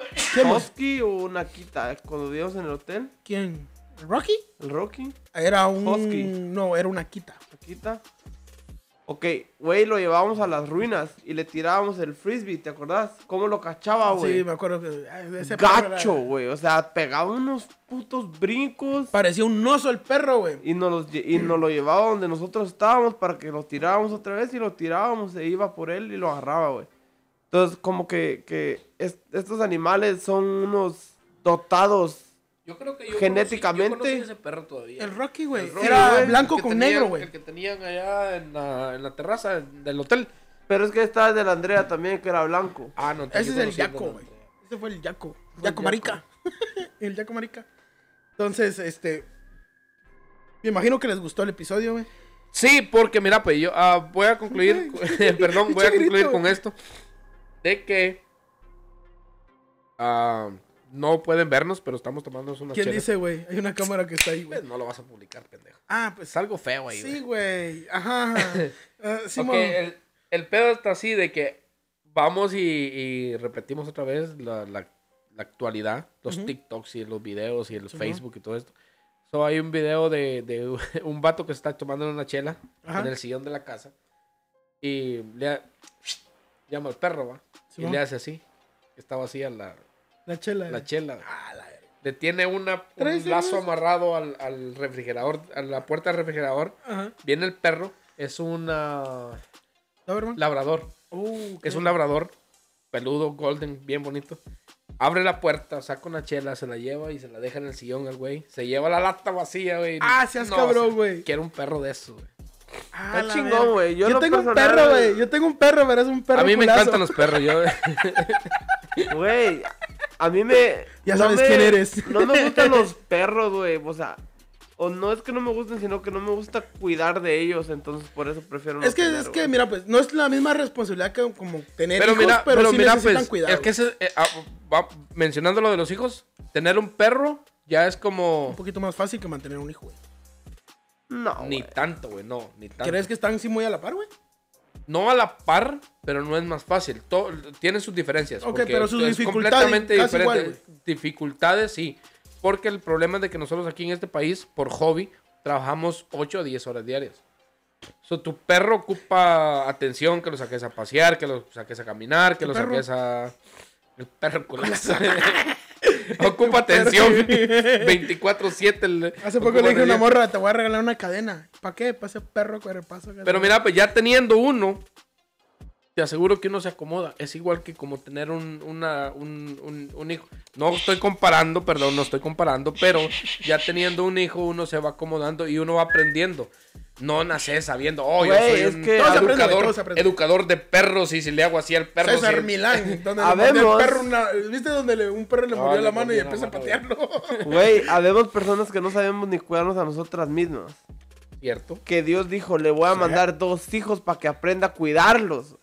S3: Husky o una Akita. Cuando vivíamos en el hotel,
S1: ¿Quién? ¿Rocky?
S3: el Rocky.
S1: Era un...
S3: Husky.
S1: No, era una quita.
S3: Akita. Ok, güey, lo llevábamos a las ruinas y le tirábamos el frisbee, ¿te acordás? ¿Cómo lo cachaba, güey?
S1: Sí, me acuerdo que... ay, ese
S3: Gacho, güey. O sea, pegaba unos putos brincos.
S1: Parecía un oso el perro, güey.
S3: Y nos, los y nos lo llevaba donde nosotros estábamos para que lo tiráramos otra vez y lo tirábamos, se iba por él y lo agarraba, güey. Entonces, como que, que es- estos animales son unos dotados.
S2: Yo creo que
S3: Genéticamente-
S2: conocí- yo conocí ese perro todavía.
S1: El Rocky, güey. Era blanco con
S2: tenían-
S1: negro, güey.
S2: El que tenían allá en la, en la terraza del hotel.
S3: Pero es que estaba el de la Andrea también, que era blanco.
S2: Ah, no.
S1: Ese
S2: yo
S1: es el Yaco, güey. Ese fue el Yaco. Yaco Marica. el Yaco Marica. Entonces, este... Me imagino que les gustó el episodio, güey.
S2: Sí, porque mira, pues yo ah, voy a concluir, perdón, voy a concluir con esto. De que ah, no pueden vernos, pero estamos tomándonos una
S1: ¿Quién dice, güey? Hay una cámara que está ahí, güey.
S2: Pues no lo vas a publicar, pendejo.
S1: Ah, pues...
S2: Es algo feo ahí,
S1: Sí,
S2: güey.
S1: Ajá. Ah, sí,
S2: Ok,
S1: mo-
S2: el, el pedo está así de que vamos y, y repetimos otra vez la, la- la actualidad, los TikToks y los videos y el Facebook y todo esto. So, hay un video de, de un vato que está tomando una chela
S1: Ajá.
S2: en el sillón de la casa y le ha- llama al perro, ¿va? y
S1: Simón.
S2: le hace así. Está vacía la,
S1: La chela.
S2: la chela.
S1: Ah, la.
S2: Le tiene una, un lazo
S1: años.
S2: amarrado al, al refrigerador, a la puerta del refrigerador.
S1: Ajá.
S2: Viene el perro, es una
S1: Doberman.
S2: labrador.
S1: Uh,
S2: Es un labrador peludo, golden, bien bonito. Abre la puerta, saca una chela, se la lleva y se la deja en el sillón al güey. Se lleva la lata vacía, güey.
S1: Ah, seas cabrón, güey.
S2: Quiero un perro de eso, güey.
S1: Ah,
S3: Está chingón, güey. Yo
S1: tengo un perro, güey. Yo tengo un perro, pero es un perro
S2: A mí me encantan los perros, yo.
S3: Güey, a mí me...
S1: Ya
S3: no
S1: sabes
S3: me-
S1: quién eres.
S3: No me gustan los perros, güey. O sea, o no es que no me gusten, sino que no me gusta cuidar de ellos. Entonces, por eso prefiero no
S1: Es que,
S3: tener,
S1: es que,
S3: güey.
S1: mira, pues, no es la misma responsabilidad que como tener
S2: pero
S1: hijos,
S2: mira,
S1: pero,
S2: pero,
S1: sí
S2: mira,
S1: necesitan
S2: pues,
S1: cuidado.
S2: es que ese, eh, ah, va- mencionando lo de los hijos, tener un perro ya es como...
S1: Un poquito más fácil que mantener un hijo, güey.
S3: No,
S2: Ni
S3: güey.
S2: tanto, güey, no, ni tanto.
S1: ¿Crees que están así muy a la par, güey?
S2: No a la par, pero no es más fácil. To- tiene sus diferencias.
S1: Ok, pero sus
S2: es
S1: dificultades
S2: completamente
S1: casi igual,
S2: diferente. dificultades, sí. Porque el problema es de que nosotros aquí en este país, por hobby, trabajamos 8 a 10 horas diarias. So, tu perro ocupa atención, que lo saques a pasear, que lo saques a caminar, que lo
S1: perro?
S2: saques a... El perro culazo. ocupa atención 24-7. el-
S1: Hace poco le dije a una morra, te voy a regalar una cadena. ¿Para qué? Para ese perro cuerpazo.
S2: Pero mira, pues ya teniendo uno, te aseguro que uno se acomoda. Es igual que como tener un, una- un, un- un hijo. No estoy comparando, perdón, no estoy comparando, pero ya teniendo un hijo uno se va acomodando y uno va aprendiendo. No nace sabiendo, oh, yo soy
S3: es
S2: un
S3: que-
S2: educador,
S1: aprende.
S2: de perros y si le hago así al perro...
S1: César
S2: sí-
S1: Milán, donde
S3: Habemos.
S1: perro una... ¿Viste donde le- un perro le
S2: No, le
S1: la mano y empieza a patearlo?
S3: Güey, habemos personas que no sabemos ni cuidarnos a nosotras mismas.
S2: ¿Cierto?
S3: Que Dios dijo, le voy a mandar dos hijos para que aprenda a cuidarlos.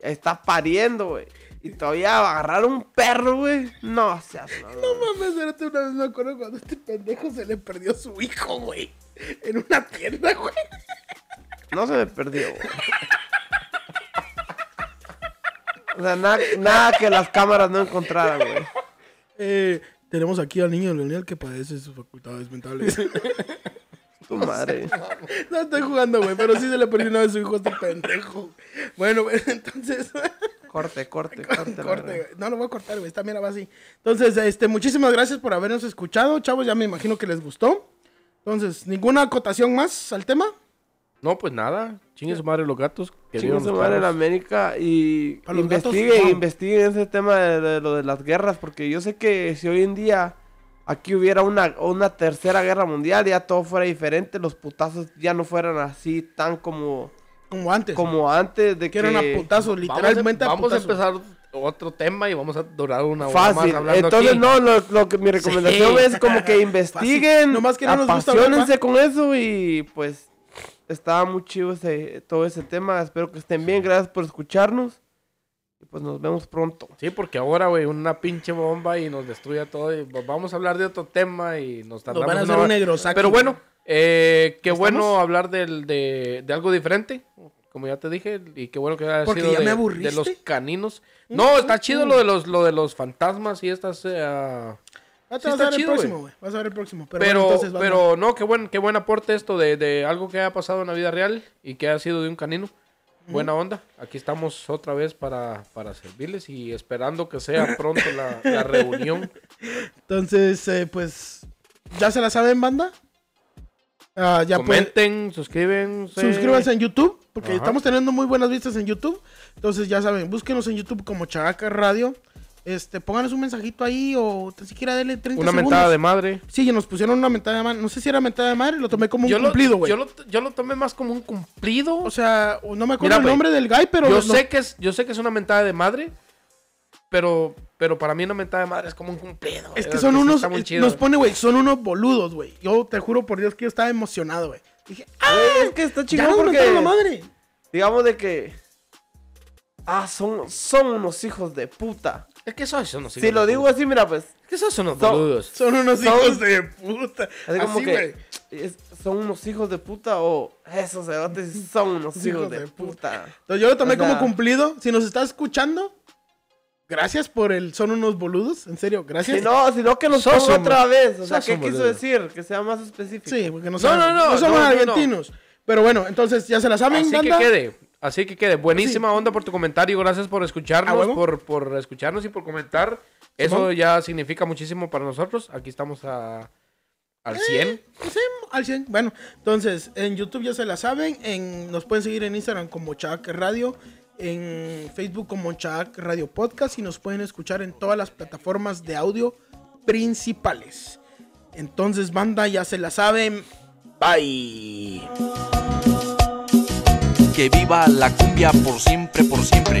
S3: Está pariendo, güey. Y todavía va a agarrar un perro, güey. No seas mamón.
S1: No mames, espérate, una vez me acuerdo cuando este pendejo se le perdió su hijo, güey. En una tienda, güey.
S3: No se me perdió, güey. O sea, nada, nada que las cámaras no encontraran, güey.
S1: Eh, tenemos aquí al niño Leonel que padece sus facultades mentales.
S3: Tu madre.
S1: no estoy jugando, güey, pero sí se le perdió una vez su hijo a este pendejo. Bueno, güey, entonces...
S3: Corte, corte, corte. la
S1: Corte. No lo voy a cortar, güey. Esta mira va así. Entonces, este, muchísimas gracias por habernos escuchado, chavos. Ya me imagino que les gustó. Entonces, ¿ninguna acotación más al tema?
S2: No, pues nada. Chingue su madre los gatos.
S3: Chingue su madre
S2: perros.
S3: América y
S1: Para los gatos,
S3: investigue,
S1: no.
S3: investigue ese tema de, de lo de las guerras, porque yo sé que si hoy en día aquí hubiera una, una tercera guerra mundial, ya todo fuera diferente, los putazos ya no fueran así tan como,
S1: Como antes.
S3: como antes de
S1: que eran a putazos,
S2: Vamos a-
S1: literalmente
S2: Vamos,
S1: a
S2: a,
S1: putazos.
S2: empezar otro tema y vamos a durar una hora
S3: Fácil.
S2: más hablando
S3: Entonces,
S2: aquí.
S3: no, lo, lo que mi recomendación
S2: Sí.
S3: es como que investiguen,
S1: Nomás que no nos gusta
S3: con eso y pues estaba muy chido ese, todo ese tema. Espero que estén bien, gracias por escucharnos y pues nos vemos pronto.
S2: Sí, porque ahora, güey, una pinche bomba y nos destruye todo. Y vamos a hablar de otro tema y nos
S1: Nos
S2: tardamos
S1: van a
S2: una
S1: hacer un
S2: hora.
S1: negrosaco.
S2: Pero bueno, eh, qué
S1: ¿Estamos?
S2: bueno hablar del, de, de algo diferente, como ya te dije, y qué bueno que haya
S1: Porque
S2: sido
S1: ya me
S2: de,
S1: aburriste.
S2: de los caninos. No, está chido lo de los, lo de los fantasmas y estas... ah,
S1: te
S2: sí
S1: vas a ver
S2: chido,
S1: el próximo,
S2: güey.
S1: güey. Vas a ver el próximo. Pero,
S2: Pero,
S1: bueno, entonces,
S2: pero,
S1: banda.
S2: no, qué buen, qué buen aporte esto de, de algo que haya pasado en la vida real y que ha sido de un canino. Buena onda. Aquí estamos otra vez para, para servirles y esperando que sea pronto la, la reunión.
S1: Entonces, eh, pues, ¿ya se la saben, banda? Ah, ya
S2: Comenten, suscríbanse.
S1: Suscríbanse en YouTube, porque
S2: Ajá.
S1: estamos teniendo muy buenas vistas en YouTube. Entonces, ya saben, búsquenos en YouTube como Chagaca Radio. Este, pónganos un mensajito ahí o tan siquiera denle 30
S2: Una
S1: segundos.
S2: mentada de madre.
S1: Sí, ya nos pusieron una mentada de madre. No sé si era mentada de madre, lo tomé como un
S2: Yo
S1: cumplido, güey.
S2: yo, lo, yo lo tomé más como un cumplido.
S1: O sea, no me acuerdo
S2: Mira,
S1: el nombre del guy, pero...
S2: yo,
S1: no-
S2: sé que es, yo sé que es una mentada de madre, pero, pero para mí una mentada de madre es como un cumplido.
S1: Es que son unos...
S2: chido.
S1: Nos pone, güey, son unos boludos, güey. Yo te juro por Dios que yo estaba emocionado, güey. Dije, ¡ah!
S3: Es que está chingón porque
S1: mentaron la madre.
S3: digamos de que ah son son unos hijos de puta.
S2: Es que eso, eso no
S3: Si lo digo así, mira pues,
S2: Es que esos son
S3: Son-
S2: boludos.
S1: Son unos
S3: Son-
S1: hijos de puta.
S3: así como
S1: Así,
S3: que es- son unos hijos de puta o esos cerotes son unos hijos, de, puta.
S1: Entonces yo lo tomé
S3: O sea-
S1: como cumplido. Si nos estás escuchando, gracias por el son unos boludos. En serio, gracias.
S3: Si no, sino que nos otra vez. O sea, ¿qué quiso
S2: boludo.
S3: decir? Que sea más específico.
S1: Sí, porque no,
S2: No, no, no,
S1: no somos
S2: no, no, no.
S1: argentinos. Pero bueno, entonces ya se la saben,
S2: Así
S1: banda.
S2: que quede. Así que quede. Buenísima onda por tu comentario. Gracias por
S1: ¿A
S2: escucharnos, por, por escucharnos y por comentar. Eso ya significa muchísimo para nosotros. Aquí estamos a, al 100.
S1: Sí, al 100. Bueno, entonces en YouTube ya se la saben. En, nos pueden seguir en Instagram como Chac Radio. En Facebook como Chac Radio Podcast. Y nos pueden escuchar en todas las plataformas de audio principales. Entonces, banda, ya se la saben. Bye.
S4: Que viva la cumbia por siempre, por siempre.